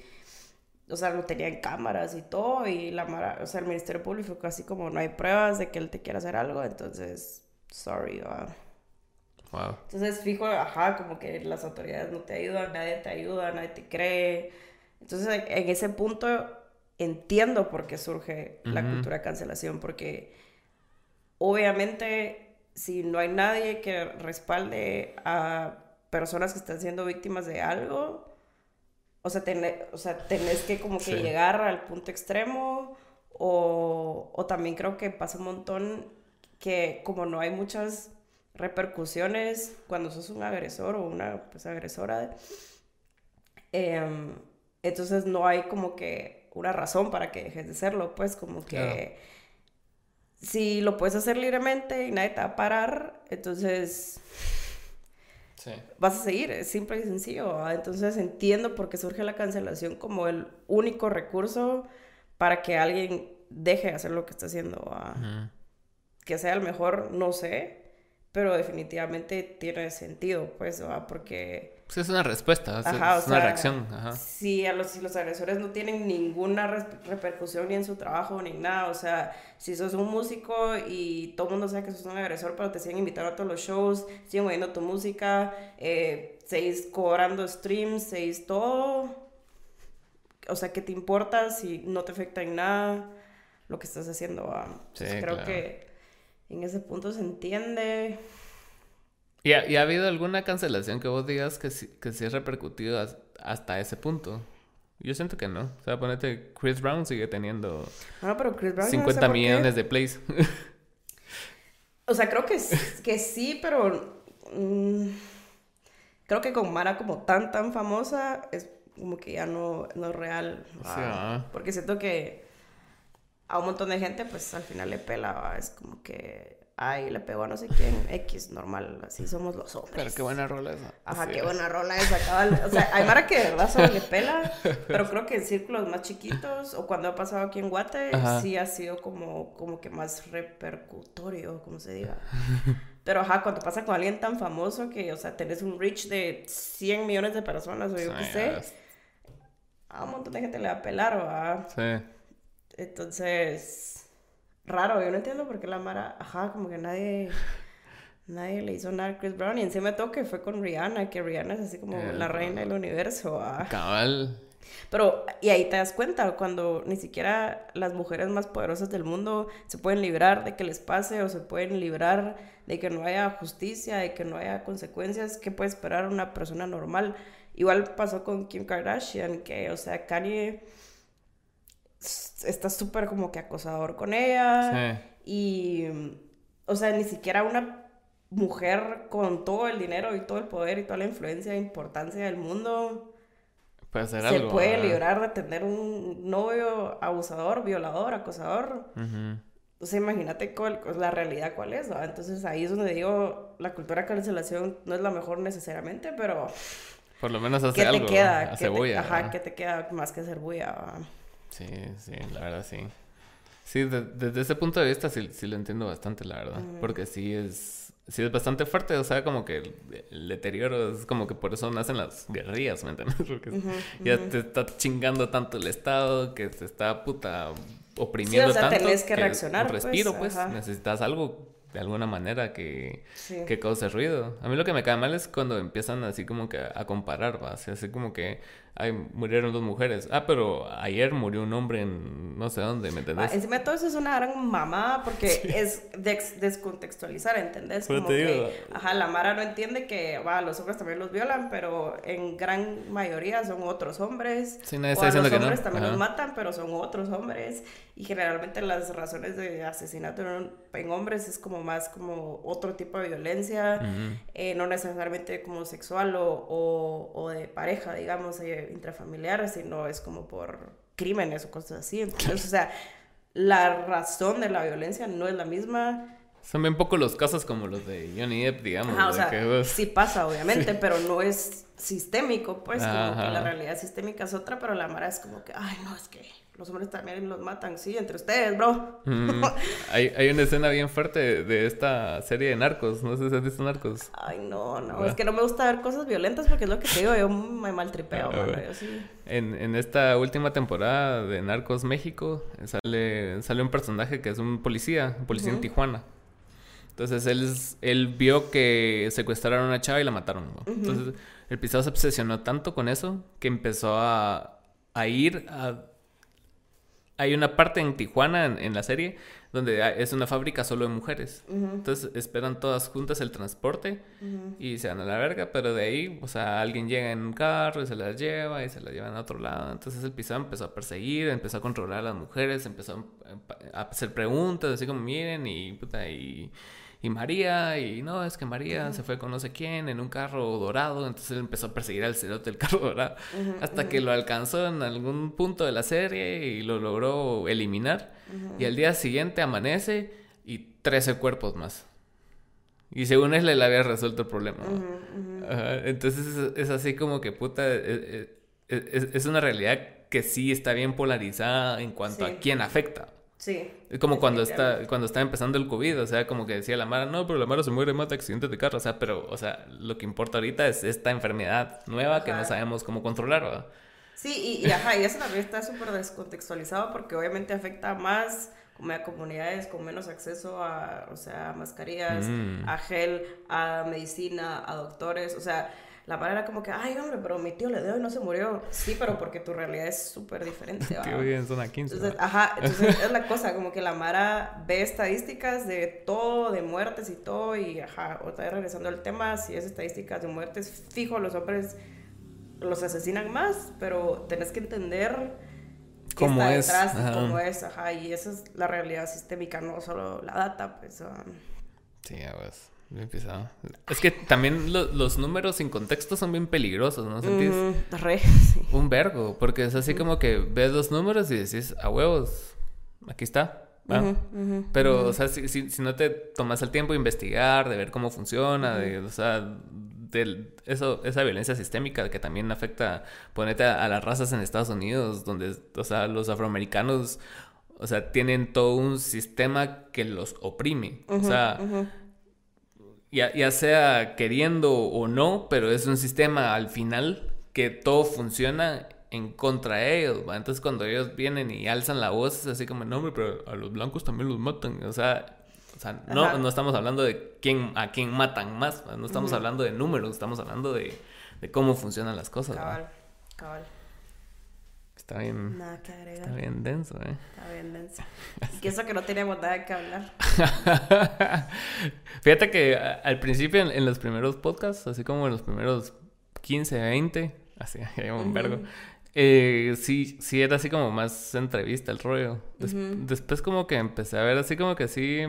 o sea, lo tenía en cámaras y todo, y la o sea, el Ministerio Público casi como no hay pruebas de que él te quiera hacer algo, entonces, sorry, Wow. Entonces, fijo, ajá, como que las autoridades no te ayudan, nadie te ayuda, nadie te cree. Entonces, en ese punto entiendo por qué surge la cultura de cancelación, porque obviamente si no hay nadie que respalde a personas que están siendo víctimas de algo, o sea, o sea tenés que como que llegar al punto extremo o, o, también creo que pasa un montón que como no hay muchas repercusiones cuando sos un agresor o una pues, agresora, em, entonces no hay como que una razón para que dejes de serlo, pues como que si lo puedes hacer libremente y nadie te va a parar, entonces vas a seguir, es simple y sencillo. Entonces entiendo por qué surge la cancelación como el único recurso para que alguien deje de hacer lo que está haciendo. Que sea el mejor, no sé, pero definitivamente tiene sentido, pues, porque... Pues es una respuesta, es, una reacción. Ajá. Si, a los, si los agresores no tienen ninguna repercusión ni en su trabajo ni nada, o sea, si sos un músico y todo el mundo sabe que sos un agresor, pero te siguen invitando a todos los shows, siguen oyendo tu música, eh, seguís cobrando streams, seguís todo, o sea, ¿qué te importa si no te afecta en nada lo que estás haciendo? creo que en ese punto se entiende. ¿Y ha, ha, habido alguna cancelación que vos digas que sí, que sí ha repercutido hasta ese punto? Yo siento que no. O sea, ponete, Chris Brown sigue teniendo ah, pero Chris Brown 50 millones de plays. o sea, creo que, que sí, pero mm, creo que con Mara como tan, tan famosa, es como que ya no, no es real. Ah, porque siento que a un montón de gente, pues al final le pela, es como que, ay, le pegó a no sé quién, X, normal, así somos los hombres. Pero qué buena rola esa. Ajá, qué buena rola esa. o sea, hay Mara que de verdad solo le pela, pero creo que en círculos más chiquitos, o cuando ha pasado aquí en Guate, sí ha sido como, como que más repercutorio, como se diga. Pero ajá, cuando pasa con alguien tan famoso que, o sea, tenés un reach de 100 millones de personas, o yo qué sé, a un montón de gente le va a pelar, ¿va? Sí. Entonces, raro, yo no entiendo por qué la Mara, ajá, como que nadie, *laughs* nadie le hizo nada a Chris Brown. Y encima todo que fue con Rihanna, que Rihanna es así como la reina del universo. ¿va? Cabal. Pero, y ahí te das cuenta, cuando ni siquiera las mujeres más poderosas del mundo se pueden librar de que les pase o se pueden librar de que no haya justicia, de que no haya consecuencias, ¿qué puede esperar una persona normal? Igual pasó con Kim Kardashian, que, o sea, Kanye está súper como que acosador con ella. Y, o sea, ni siquiera una mujer con todo el dinero y todo el poder y toda la influencia e importancia del mundo puede se puede librar de tener un novio abusador, violador, acosador. O sea, imagínate cuál, la realidad cuál es, Entonces ahí es donde digo, la cultura de cancelación no es la mejor necesariamente, pero... Por lo menos hace algo, te queda? Hace bulla. ajá, ¿qué te queda más que hacer bulla? Sí, sí, la verdad sí. Sí, desde ese punto de vista sí, sí, lo entiendo bastante, la verdad. Porque sí es, sí es bastante fuerte, o sea, como que el, deterioro es como que por eso nacen las guerrillas, ¿me entiendes? *laughs* Porque ya te está chingando tanto el Estado que te está puta oprimiendo sí, o sea, tanto. Tenés que, reaccionar. Pues, respiro, pues, necesitas algo de alguna manera que, que cause ruido. A mí lo que me cae mal es cuando empiezan así como que a, comparar, ¿va? Así, como que, ay, murieron dos mujeres. Ah, pero ayer murió un hombre en no sé dónde, ¿me entendés? Ah, encima de todo eso es una gran mamá porque es descontextualizar, ¿entendés? Como que, ajá, la Mara no entiende que, va, los hombres también los violan, pero en gran mayoría son otros hombres. Sí, nadie está diciendo los hombres también los matan, pero son otros hombres. Y generalmente las razones de asesinato en hombres es como más como otro tipo de violencia, eh, no necesariamente como sexual o, o, de pareja, digamos, eh, intrafamiliar, sino es como por crímenes o cosas así. *laughs* Entonces, o sea, la razón de la violencia no es la misma. Son bien pocos los casos como los de Johnny Depp, digamos. o sea, *laughs* sí pasa, obviamente, pero no es sistémico, pues, como que la realidad sistémica es otra, pero la mara es como que, ay, no, es que los hombres también los matan, sí, entre ustedes, bro. Mm, *laughs* hay, hay, una escena bien fuerte de esta serie de narcos, no sé si has visto narcos. Ay, no, no, es que no me gusta ver cosas violentas porque es lo que te digo, yo me maltripeo, ah, yo sí. En, en esta última temporada de Narcos México sale, sale un personaje que es un policía, un policía en Tijuana. Entonces él, él vio que secuestraron a una chava y la mataron. Entonces el pisado se obsesionó tanto con eso que empezó a, a ir a hay una parte en Tijuana, en, la serie, donde es una fábrica solo de mujeres. Entonces esperan todas juntas el transporte y se van a la verga, pero de ahí, o sea, alguien llega en un carro y se las lleva y se las llevan a otro lado. Entonces el pisado empezó a perseguir, empezó a controlar a las mujeres, empezó a, hacer preguntas, así como miren y puta, y y María, y no, es que María se fue con no sé quién en un carro dorado, entonces él empezó a perseguir al cerote del carro *laughs* dorado, hasta que lo alcanzó en algún punto de la serie y lo logró eliminar. Y al día siguiente amanece y 13 cuerpos más. Y según él, le había resuelto el problema. Entonces es, así como que puta, e, e, e, es, una realidad que sí está bien polarizada en cuanto a quién afecta. Sí. Es como cuando está, cuando está empezando el COVID, o sea, como que decía la Mara, no, pero la Mara se muere, mata accidentes de carro, o sea, pero, o sea, lo que importa ahorita es esta enfermedad nueva que no sabemos cómo controlar, ¿verdad? Sí, y, ajá, y eso también está súper descontextualizado porque obviamente afecta más como a comunidades con menos acceso a, o sea, mascarillas, mm. a gel, a medicina, a doctores, o sea, la palabra era como que, ay, hombre, pero mi tío le dio y no se murió. Sí, pero porque tu realidad es súper diferente. *laughs* tío vive en zona 15. Entonces, ajá, *laughs* entonces es la cosa, como que la Mara ve estadísticas de todo, de muertes y todo, y ajá, otra vez regresando al tema, si es estadísticas de muertes, fijo, los hombres los asesinan más, pero tenés que entender cómo es, detrás cómo es, ajá, y esa es la realidad sistémica, no solo la data, pues. Um... Sí, pues. Es que también los números sin contexto son bien peligrosos, ¿no? ¿Sentís? re, *laughs* Un vergo, porque es así como que ves los números y decís, a huevos, aquí está. Pero, o sea, si, si, no te tomas el tiempo de investigar, de ver cómo funciona, de, o sea, de eso, esa violencia sistémica que también afecta, ponete a, las razas en Estados Unidos, donde, o sea, los afroamericanos, o sea, tienen todo un sistema que los oprime. o sea, ya, ya sea queriendo o no, pero es un sistema al final que todo funciona en contra de ellos. Entonces cuando ellos vienen y alzan la voz es así como, no, hombre, pero a los blancos también los matan. O sea, o sea no, no estamos hablando de quién, a quién matan más, no estamos hablando de números, estamos hablando de, de cómo funcionan las cosas. Cabal, cabal. Está bien. Nada que agregar. Está bien denso, ¿eh? Está bien denso. *laughs* Y que eso que no teníamos nada que hablar. *laughs* Fíjate que al principio, en, los primeros podcasts, así como en los primeros 15, 20, así, *laughs* un vergo. Eh, sí, sí era así como más entrevista el rollo. Después como que empecé a ver así como que sí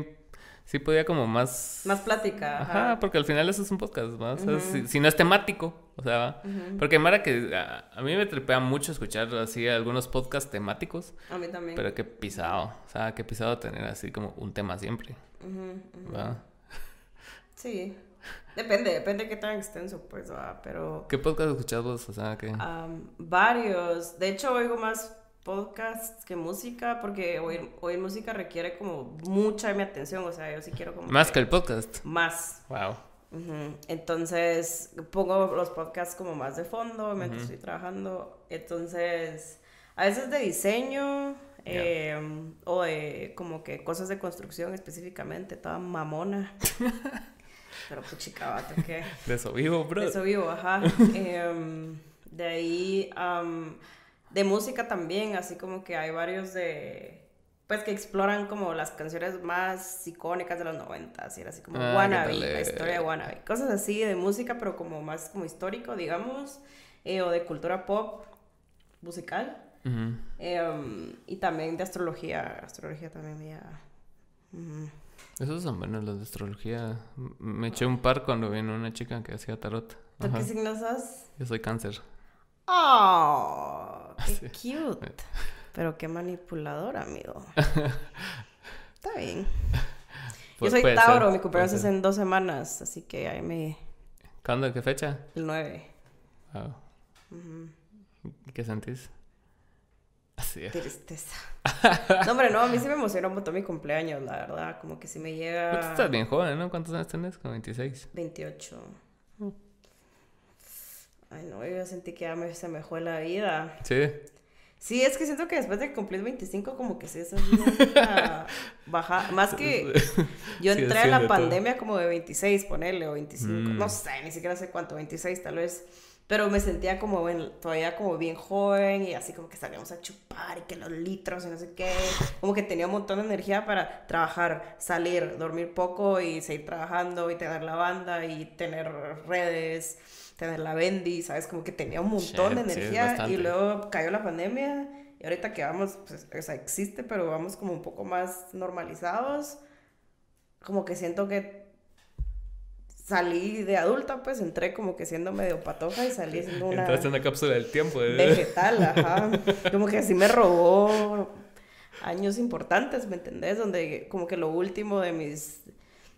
sí podía como más... Más plática. Ajá, porque al final eso es un podcast, ¿no? si, no es temático, o sea, porque Mara que a, mí me tripea mucho escuchar así algunos podcasts temáticos. A mí también. Pero qué pisado, o sea, qué pisado tener así como un tema siempre. ¿verdad? Sí. Depende, depende de qué tan extenso, pues, va, pero... ¿Qué podcast escuchas vos? O sea, ¿qué? varios. De hecho, oigo más podcasts que música, porque oír, oír, música requiere como mucha de mi atención, o sea, yo sí quiero como... Más que, el podcast. Más. Wow. Entonces, pongo los podcasts como más de fondo mientras estoy trabajando. Entonces, a veces de diseño em, o de como que cosas de construcción específicamente, toda mamona. *laughs* Pero puchica, vato, ¿qué? De eso vivo, bro. De eso vivo, ajá. *laughs* Em, de ahí de música también, así como que hay varios de pues que exploran como las canciones más icónicas de los 90, así era así como ah, Wannabe, la historia de Wannabe, cosas así de música, pero como más como histórico, digamos, eh, o de cultura pop musical. Em, y también de astrología, astrología también me Esos son buenos los de astrología. Me eché un par cuando vino una chica que hacía tarot. ¿Tú qué signos sos? Yo soy cáncer. ¡Oh! *laughs* ¡Qué cute! Pero qué manipulador, amigo. *laughs* Está bien. Yo soy Tauro, mi cumpleaños es en dos semanas, así que ahí me... ¿Cuándo? ¿Qué fecha? El 9. Wow. ¿Qué sentís? Así es. Tristeza. *laughs* no, hombre, no, a mí sí me emociona un montón mi cumpleaños, la verdad. Como que sí me llega... Tú estás bien joven, ¿no? ¿Cuántos años tenés? Como 26. 28. Ay, no, yo sentí que ya me, se me fue la vida. Sí. Sí, es que siento que después de cumplir 25, como que sí, es una baja. Más que *laughs* yo entré a la pandemia como de 26, ponerle, o 25. Mm. No sé, ni siquiera sé cuánto, 26 tal vez. Pero me sentía como todavía como bien joven y así como que salíamos a chupar y que los litros y no sé qué. Como que tenía un montón de energía para trabajar, salir, dormir poco y seguir trabajando y tener la banda y tener redes tener la bendy, ¿sabes? Como que tenía un montón de energía y luego cayó la pandemia y ahorita que vamos, pues, o sea, existe, pero vamos como un poco más normalizados. Como que siento que salí de adulta, pues entré como que siendo medio patoja y salí siendo una... Entraste en la cápsula del tiempo. ¿eh? Vegetal, *laughs* ajá. Como que así me robó años importantes, ¿me entendés? Donde como que lo último de mis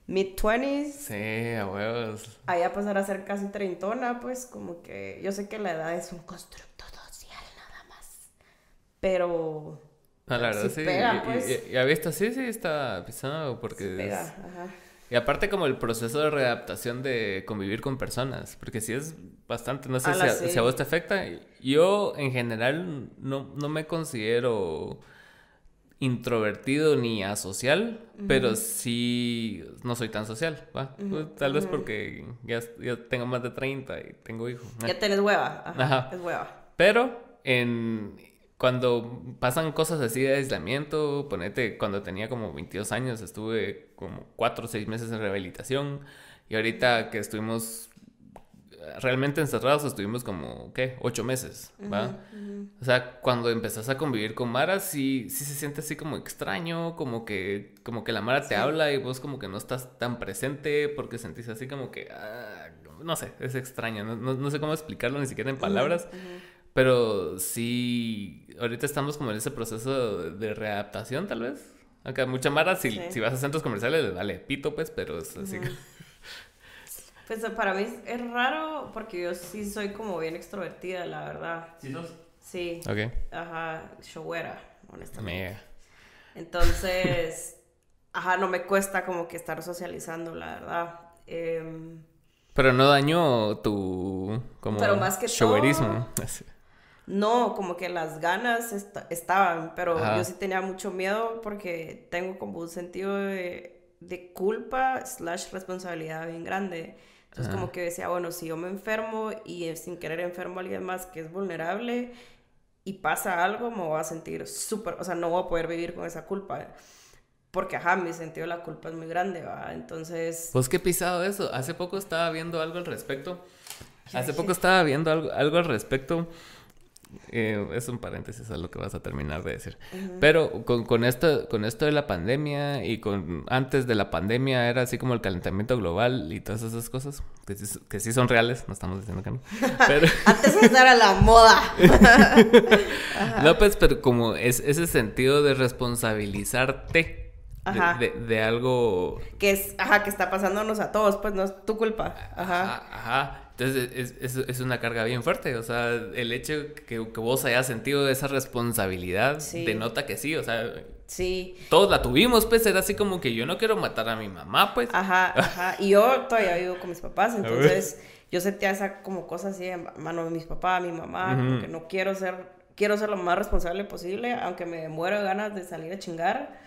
mid-20s. Sí, a huevos. Allá pasar a ser casi treintona, pues como que yo sé que la edad es un constructo social nada más. Pero Ah, la verdad, sí. Pega, pues. y, y, a visto, sí, sí, está pisado porque... Sí pega, es- ajá. Y aparte como el proceso de readaptación de convivir con personas, porque sí es bastante, no sé si Ala, a, si a vos te afecta. Yo en general no, no me considero introvertido ni asocial, pero sí no soy tan social, ¿va? Pues, Tal vez porque ya, ya tengo más de 30 y tengo hijos. Ya tenés hueva, ajá, Ajá. es hueva. Pero en cuando pasan cosas así de aislamiento, ponete, cuando tenía como 22 años estuve como 4 o 6 meses en rehabilitación y ahorita que estuvimos realmente encerrados estuvimos como, ¿qué? 8 meses, ¿va? O sea, cuando empezás a convivir con Mara, sí, sí se siente así como extraño, como que, como que la Mara te habla y vos como que no estás tan presente porque sentís así como que, ah, no sé, es extraño, no, no- no sé cómo explicarlo ni siquiera en palabras, pero sí, ahorita estamos como en ese proceso de, readaptación tal vez. Acá mucha Mara, si, Sí. si vas a centros comerciales, le dale pito pues, pero es así. Pues para mí es, raro porque yo sí soy como bien extrovertida, la verdad. Sí, Ok, ajá, showera, honestamente. me... Entonces, *laughs* ajá, no me cuesta como que estar socializando, la verdad. Em, Pero no dañó tu como Pero más que showerismo. *laughs* No, como que las ganas esta- estaban, pero Ajá. yo sí tenía mucho miedo porque tengo como un sentido de, de culpa slash responsabilidad bien grande. Entonces como que decía, bueno, si yo me enfermo y sin querer enfermo a alguien más que es vulnerable y pasa algo, me voy a sentir súper, o sea, no voy a poder vivir con esa culpa. Porque, ajá, mi sentido de la culpa es muy grande, ¿va? Entonces... ¿Vos qué pisado eso? Hace poco estaba viendo algo al respecto. Hace poco estaba viendo algo, algo al respecto. Eh, es un paréntesis a lo que vas a terminar de decir. Pero con, con esto, con esto de la pandemia y con antes de la pandemia era así como el calentamiento global y todas esas cosas que sí, que sí son reales, no estamos diciendo que no. *laughs* Pero, Antes esa era la moda. *laughs* no, pues, pero como es ese sentido de responsabilizarte de- Ajá. de, de algo que es, ajá, que está pasándonos a todos, pues no es tu culpa. Ajá. Ajá, ajá. Entonces es, es, es una carga bien fuerte. O sea, el hecho que, que vos hayas sentido esa responsabilidad Sí. denota que sí. O sea, Sí. todos la tuvimos, pues era así como que yo no quiero matar a mi mamá, pues. Ajá, ajá. Y yo todavía vivo con mis papás, *laughs* entonces yo sentía esa como cosa así en mano de mis papás, mi mamá, como que no quiero ser, quiero ser lo más responsable posible, aunque me muero de ganas de salir a chingar,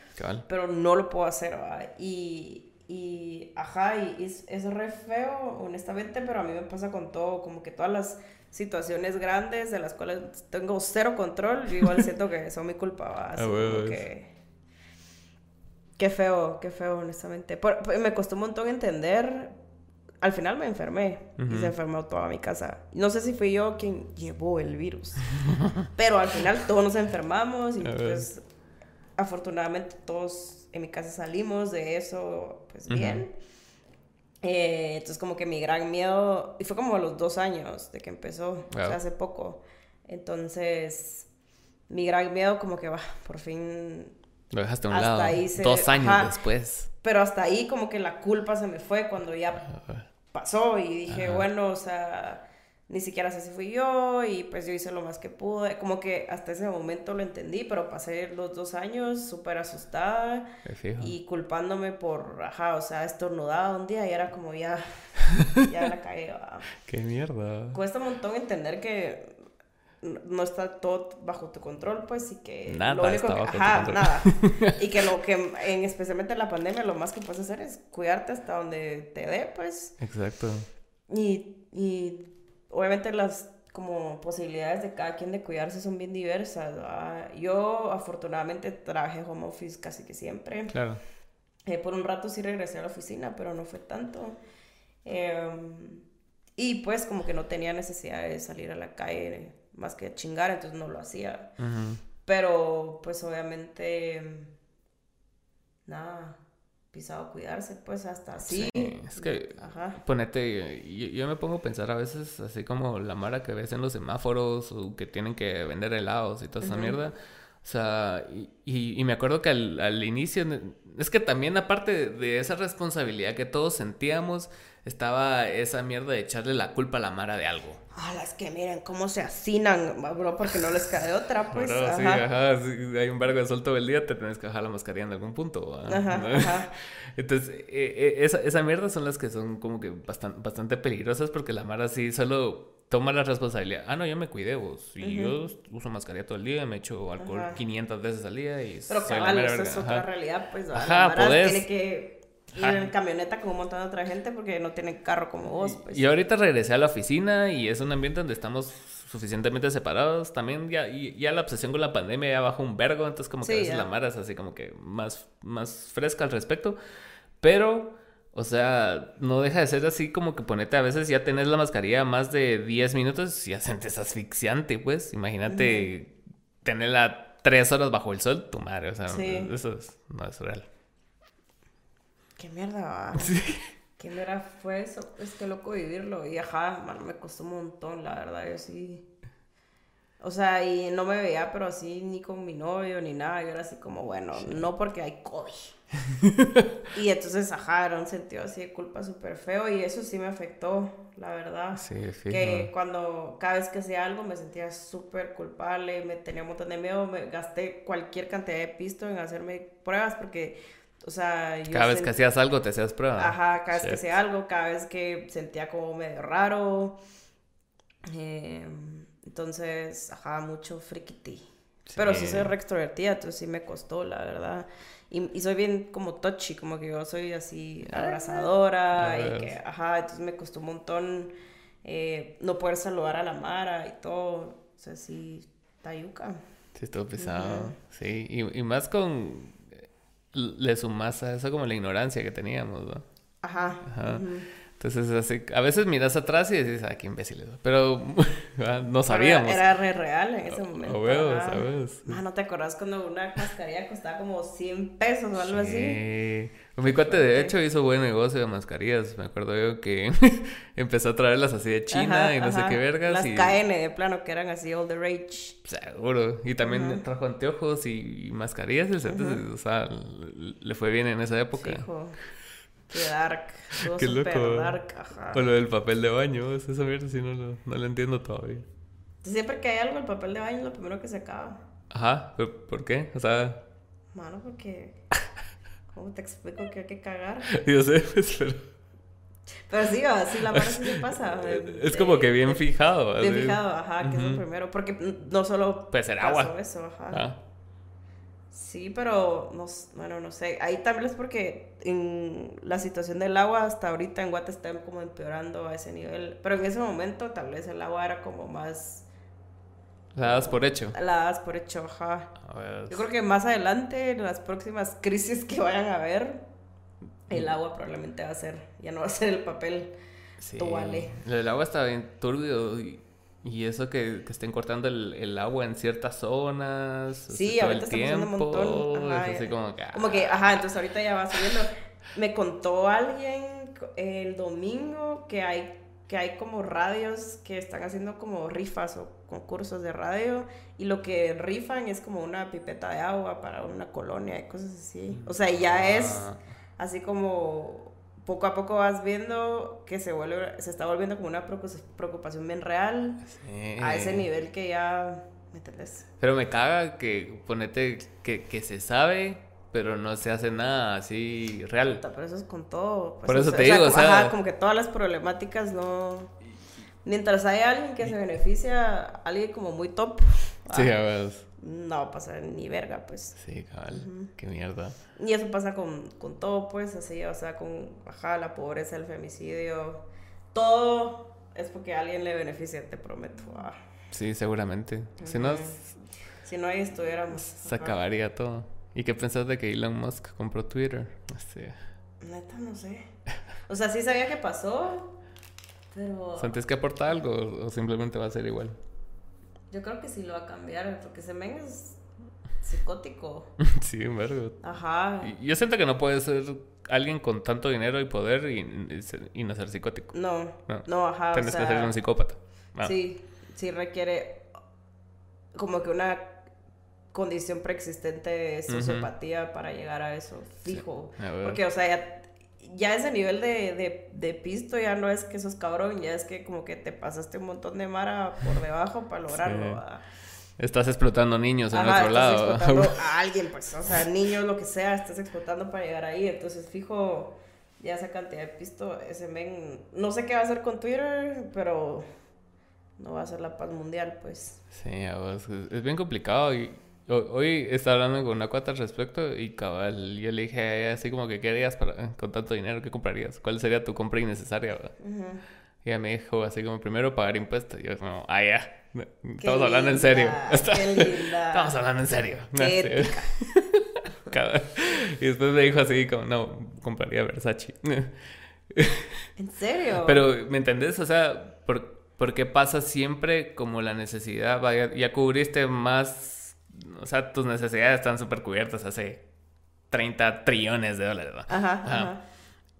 pero no lo puedo hacer, ¿va? Y, y ajá, y es, es re feo, honestamente, pero a mí me pasa con todo, como que todas las situaciones grandes de las cuales tengo cero control, yo igual *laughs* siento que son mi culpa, ¿va? Así Ah, como que... Qué feo, qué feo, honestamente. Por- por- me costó un montón entender. Al final me enfermé y Ujú. se enfermó toda mi casa. No sé si fui yo quien llevó el virus, *laughs* pero al final todos nos enfermamos y pues afortunadamente todos en mi casa salimos de eso pues bien. Eh, entonces como que mi gran miedo, y fue como a los dos años de que empezó, o sea, hace poco. Entonces, mi gran miedo como que va, por fin Lo dejaste a un Hasta lado. ahí se- Dos años ajá. después. pero hasta ahí como que la culpa se me fue cuando ya pasó y dije, Ajá. bueno, o sea, ni siquiera sé si fui yo y pues yo hice lo más que pude. Como que hasta ese momento lo entendí, pero pasé los dos años súper asustada y culpándome por, ajá, o sea, estornudada un día y era como ya, ya la cagué. *laughs* Qué mierda. Cuesta un montón entender que no está todo bajo tu control, pues, y que Nada lo único está que, bajo tu ajá, nada. *laughs* Y que lo que, en, especialmente en la pandemia, lo más que puedes hacer es cuidarte hasta donde te dé, pues, Exacto. y, y obviamente las como posibilidades de cada quien de cuidarse son bien diversas. Yo afortunadamente trabajé home office casi que siempre. Claro. Eh, por un rato sí regresé a la oficina, pero no fue tanto. Em, y pues como que no tenía necesidad de salir a la calle más que a chingar, entonces no lo hacía. Pero pues obviamente, nada, pisado cuidarse, pues hasta así. Sí, es que Ajá. Ponete, yo, yo me pongo a pensar a veces así como la mara que ves en los semáforos o que tienen que vender helados y toda esa mierda. O sea, y, y, me acuerdo que al, al, inicio, es que también aparte de esa responsabilidad que todos sentíamos, estaba esa mierda de echarle la culpa a la Mara de algo. Ah, las que miren cómo se hacinan, bro, porque no les cae otra, pues. ajá. Sí, ajá, hay un barco de sol todo el día, te tienes que bajar la mascarilla en algún punto. Ajá, ajá. *laughs* Entonces, eh, eh, esa, esa mierda son las que son como que bastante peligrosas porque la Mara sí solo toma la responsabilidad. Ah, no, yo me cuidé vos. Y yo uso mascarilla todo el día, me echo alcohol 500 veces al día y... Pero cabal, eso es otra realidad, pues. Ajá, la Mara tiene que ir en camioneta con un montón de otra gente porque no tienen carro como vos. Pues. Y ahorita regresé a la oficina y es un ambiente donde estamos suficientemente separados. También ya, ya la obsesión con la pandemia ya bajó un vergo, entonces como que a veces la Mara es así como que más, más fresca al respecto. Pero, o sea, no deja de ser así como que ponete a veces ya tenés la mascarilla más de 10 minutos y ya *laughs* sientes asfixiante, pues. Imagínate tenerla tres horas bajo el sol, tu madre, o sea, eso no es real. ¿Qué mierda? *laughs* ¿Qué mierda fue eso? Es que loco vivirlo. Y ajá, mano, me costó un montón, la verdad. Yo sí. O sea, y no me veía, pero así ni con mi novio ni nada. Yo era así como, bueno, no porque hay COVID. *laughs* y entonces, ajá, un sentido así de culpa súper feo. Y eso sí me afectó, la verdad. Sí, Que cuando cada vez que hacía algo me sentía súper culpable, me tenía un montón de miedo. Me gasté cualquier cantidad de pisto en hacerme pruebas porque o sea, cada vez que hacías algo te hacías prueba. Ajá, cada vez que hacía algo, cada vez que sentía como medio raro. Eh, entonces, ajá, mucho frikiti. Pero sí soy re extrovertida, entonces sí me costó, la verdad. Y, y, soy bien como touchy, como que yo soy así ah, abrazadora y que, ajá, entonces me costó un montón eh, no poder saludar a la Mara y todo. O sea, sí, tayuca. Sí, estuvo pesado. Sí, y, y más con le sumas a eso como la ignorancia que teníamos, ¿no? Ajá. Ajá. Entonces, así, a veces miras atrás y dices, ah, qué imbéciles. Pero *laughs* ah, no sabíamos. Era, re real en ese momento. O veo, ¿sabes? Ah, ¿no te acordás cuando una mascarilla costaba como 100 pesos o algo sí. así? Mi cuate, de hecho, hizo buen negocio de mascarillas. Me acuerdo yo que *laughs* empezó a traerlas así de China y no sé qué vergas. Las KN, de plano, que eran así all the rage. Seguro. Y también trajo anteojos y mascarillas. o sea, le fue bien en esa época. Qué dark. Qué loco. dark, ajá. O lo del papel de baño, esa mierda sí no, no, no lo entiendo todavía. Siempre que hay algo, el papel de baño es lo primero que se acaba. Ajá, ¿por qué? O sea... Mano, porque... ¿Cómo te explico que hay que cagar? *laughs* Yo sé, pues, pero... Pero sí, así la mano sí se pasa. *laughs* Es como que bien fijado. Bien fijado, ajá, que es lo primero. Porque no solo... Puede ser agua. eso, ajá. Ah. Sí, pero no, bueno, no sé. Ahí también es porque en la situación del agua hasta ahorita en Guate está como empeorando a ese nivel. Pero en ese momento tal vez el agua era como más... La das por hecho. La das por hecho, ajá. Yo creo que más adelante, en las próximas *laughs* crisis que vayan a haber, el agua probablemente va a ser, ya no va a ser el papel sí. El agua está bien turbio y y eso que, que estén cortando el, el, agua en ciertas zonas. Sí, ahorita el tiempo, un montón. Ajá, así como que. Como que, ajá, entonces ahorita ya va subiendo. Me contó alguien el domingo que hay, que hay como radios que están haciendo como rifas o concursos de radio. Y lo que rifan es como una pipeta de agua para una colonia y cosas así. O sea, ya es ah. así como poco a poco vas viendo que se vuelve, se está volviendo como una preocupación bien real a ese nivel que ya, ¿me entendés? Pero me caga que ponete que, que se sabe, pero no se hace nada así real. Pero eso es con todo. Pues, Por eso te digo, o sea, ajá, como que todas las problemáticas no... Mientras hay alguien que se beneficia, alguien como muy top. Sí, a ver no va a pasar ni verga, pues. Sí, cabal. Qué mierda. Y eso pasa con, con, todo, pues, así, o sea, con, ajá, la pobreza, el femicidio. Todo es porque a alguien le beneficia, te prometo. Ah. Sí, seguramente. Si no... Si no ahí estuviéramos. Se acabaría todo. ¿Y qué pensás de que Elon Musk compró Twitter? Neta, no sé. O sea, sí sabía que pasó, pero... ¿Sientes que aporta algo o simplemente va a ser igual? Yo creo que sí lo va a cambiar, porque se me es psicótico. *laughs* sí, en verdad. Ajá. yo siento que no puede ser alguien con tanto dinero y poder y, y no ser psicótico. No, no, ajá. Tienes que ser un psicópata. Sí, sí requiere como que una condición preexistente de sociopatía para llegar a eso, fijo. Porque, o sea, ya, ya ese nivel de, de, de, pisto ya no es que sos cabrón, ya es que como que te pasaste un montón de mara por debajo para lograrlo. Estás explotando niños en otro estás lado. explotando *laughs* a alguien, pues, o sea, niños, lo que sea, estás explotando para llegar ahí. Entonces, fijo, ya esa cantidad de pisto, ese men, no sé qué va a hacer con Twitter, pero no va a ser la paz mundial, pues. Sí, es bien complicado y hoy estaba hablando con una cuata al respecto y cabal, yo le dije a ella así como que qué harías para, con tanto dinero, ¿qué comprarías? ¿Cuál sería tu compra innecesaria? Y ella me dijo así como primero pagar impuestos. Y yo como, ah, ya. Estamos hablando en serio. Qué *laughs* linda. Estamos hablando en serio. Qué *laughs* y después me dijo así como, no, compraría Versace. *laughs* ¿En serio? Pero, ¿me entendés? O sea, ¿por, qué pasa siempre como la necesidad? Vaya, ya cubriste más, o sea, tus necesidades están súper cubiertas hace 30 trillones de dólares. Ajá, ajá.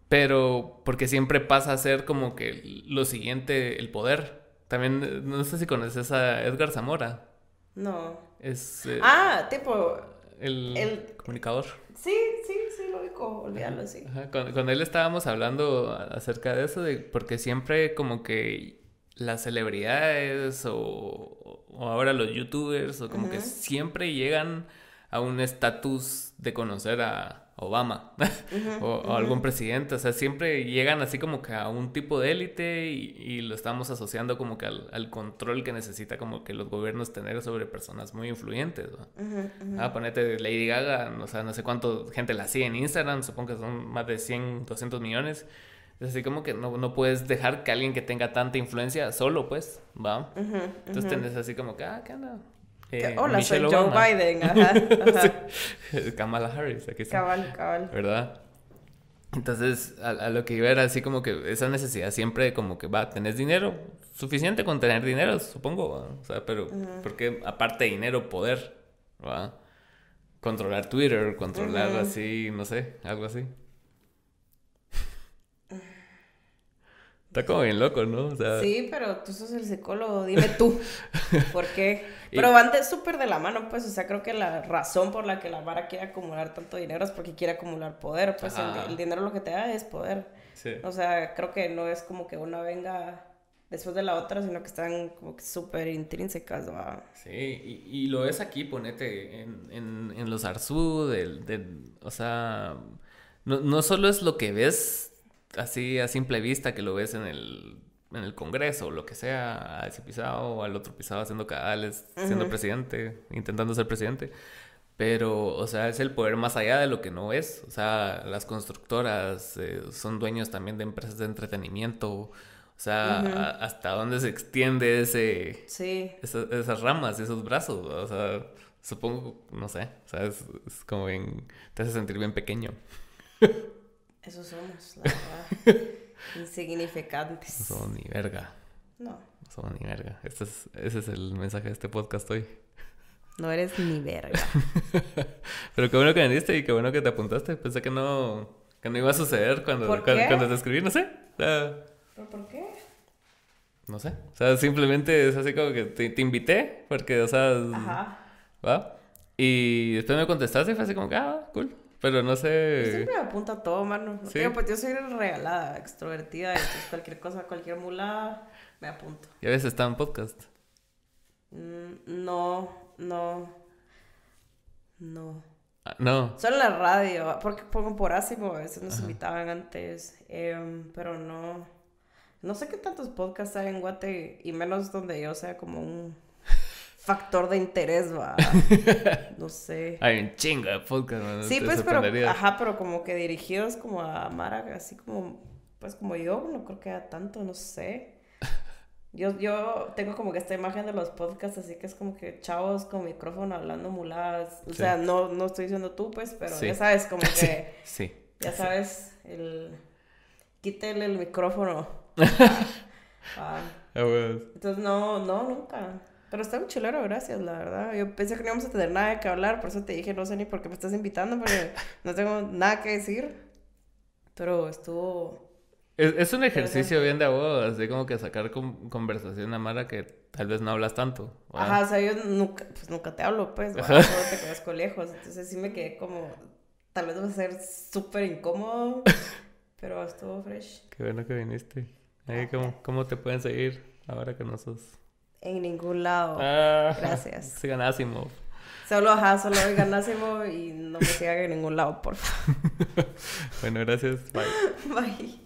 Pero porque siempre pasa a ser como que lo siguiente, el poder. También, no sé si conoces a Edgar Zamora. No. Es... Eh, ah, tipo... El, comunicador. Sí, sí, sí, lo ubico, olvídalo, sí. Con, él estábamos hablando acerca de eso, de porque siempre como que las celebridades o, ahora los youtubers o como que siempre llegan a un estatus de conocer a, Obama *laughs* o, algún presidente. O sea, siempre llegan así como que a un tipo de élite y, lo estamos asociando como que al, control que necesita como que los gobiernos tener sobre personas muy influyentes. Ah, ponete Lady Gaga, o sea, no sé cuánto gente la sigue en Instagram, supongo que son más de 100, 200 millones. Es así como que no, no puedes dejar que alguien que tenga tanta influencia solo, pues, ¿va? Entonces tenés así como que, ah, ¿qué onda? Eh, Hola, soy Joe Biden. *laughs* Ajá, *laughs* Kamala Harris, aquí está. Cabal, cabal. ¿Verdad? Entonces, a, lo que iba era así como que esa necesidad siempre como que va, tenés dinero, suficiente con tener dinero, supongo, o sea, pero porque aparte de dinero, poder, ¿va? Controlar Twitter, controlar así, no sé, algo así. Está como bien loco, ¿no? O sea... Sí, pero tú sos el psicólogo, dime tú. *laughs* ¿Por qué? Pero van de súper de la mano, pues. O sea, creo que la razón por la que la Mara quiere acumular tanto dinero es porque quiere acumular poder. Pues el, dinero lo que te da es poder. Sí. O sea, creo que no es como que una venga después de la otra, sino que están como que súper intrínsecas, ¿no? Sí, y, y, lo ves aquí, ponete, en, en, en los Arzú, del, del, o sea, no, no solo es lo que ves así a simple vista que lo ves en el, en el Congreso o lo que sea, a ese pisado o al otro pisado haciendo cadales, siendo presidente, intentando ser presidente. Pero, o sea, es el poder más allá de lo que no es. O sea, las constructoras eh, son dueños también de empresas de entretenimiento. O sea, hasta dónde se extiende ese, sí. esas ramas, esos brazos. O sea, supongo, no sé. O sea, es, es como bien, te hace sentir bien pequeño. *laughs* Eso somos, la verdad. *laughs* Insignificantes. No somos ni verga. No. No somos ni verga. Este es, ese es el mensaje de este podcast hoy. No eres ni verga. *laughs* Pero qué bueno que viniste y qué bueno que te apuntaste. Pensé que no, que no iba a suceder cuando, cuando, te escribí, no sé. ¿Pero por qué? No sé. O sea, simplemente es así como que te, te invité porque, o sea... Ajá. ¿Va? Y después me contestaste y fue así como que, ah, cool. Pero no sé. Yo siempre me apunto a todo, mano. ¿Sí? pues yo soy regalada, extrovertida, entonces cualquier cosa, cualquier mulada, me apunto. ¿Y a veces está en podcast? Mm, no, no. No. Ah, no. Solo en la radio, porque pongo por Asimo, a veces nos invitaban antes, em, pero no. No sé qué tantos podcasts hay en Guate, y menos donde yo sea como un factor de interés, va. *laughs* No sé. Hay un chingo de podcast, Sí, pues, pero, ajá, pero como que dirigidos como a Mara, así como, pues como yo, no creo que haya tanto, no sé. *laughs* Yo, yo tengo como que esta imagen de los podcasts, así que es como que chavos con micrófono hablando muladas. O sea, no, no estoy diciendo tú, pues, pero ya sabes, como *laughs* que. Sí. Ya sabes, el. Quítele el micrófono. Ah. Entonces, no, no, nunca. Pero está un chilero, gracias, la verdad. Yo pensé que no íbamos a tener nada que hablar, por eso te dije, no sé ni por qué me estás invitando, porque *laughs* no tengo nada que decir. Pero estuvo, Es, un ejercicio bien de vos, así como que sacar conversación a Mara que tal vez no hablas tanto. Ajá, o sea, yo nunca, pues nunca te hablo, pues, solo te conozco lejos, entonces sí me quedé como, tal vez va a ser súper incómodo, *laughs* pero estuvo fresh. Qué bueno que viniste. ¿cómo, ¿Cómo te pueden seguir ahora que no sos? En ningún lado. Ah, Gracias. *laughs* Sigan Asimov. Solo, ajá, solo oigan Asimov y no me sigan en ningún lado, por favor. *laughs* bueno, gracias. Bye. *laughs* Bye.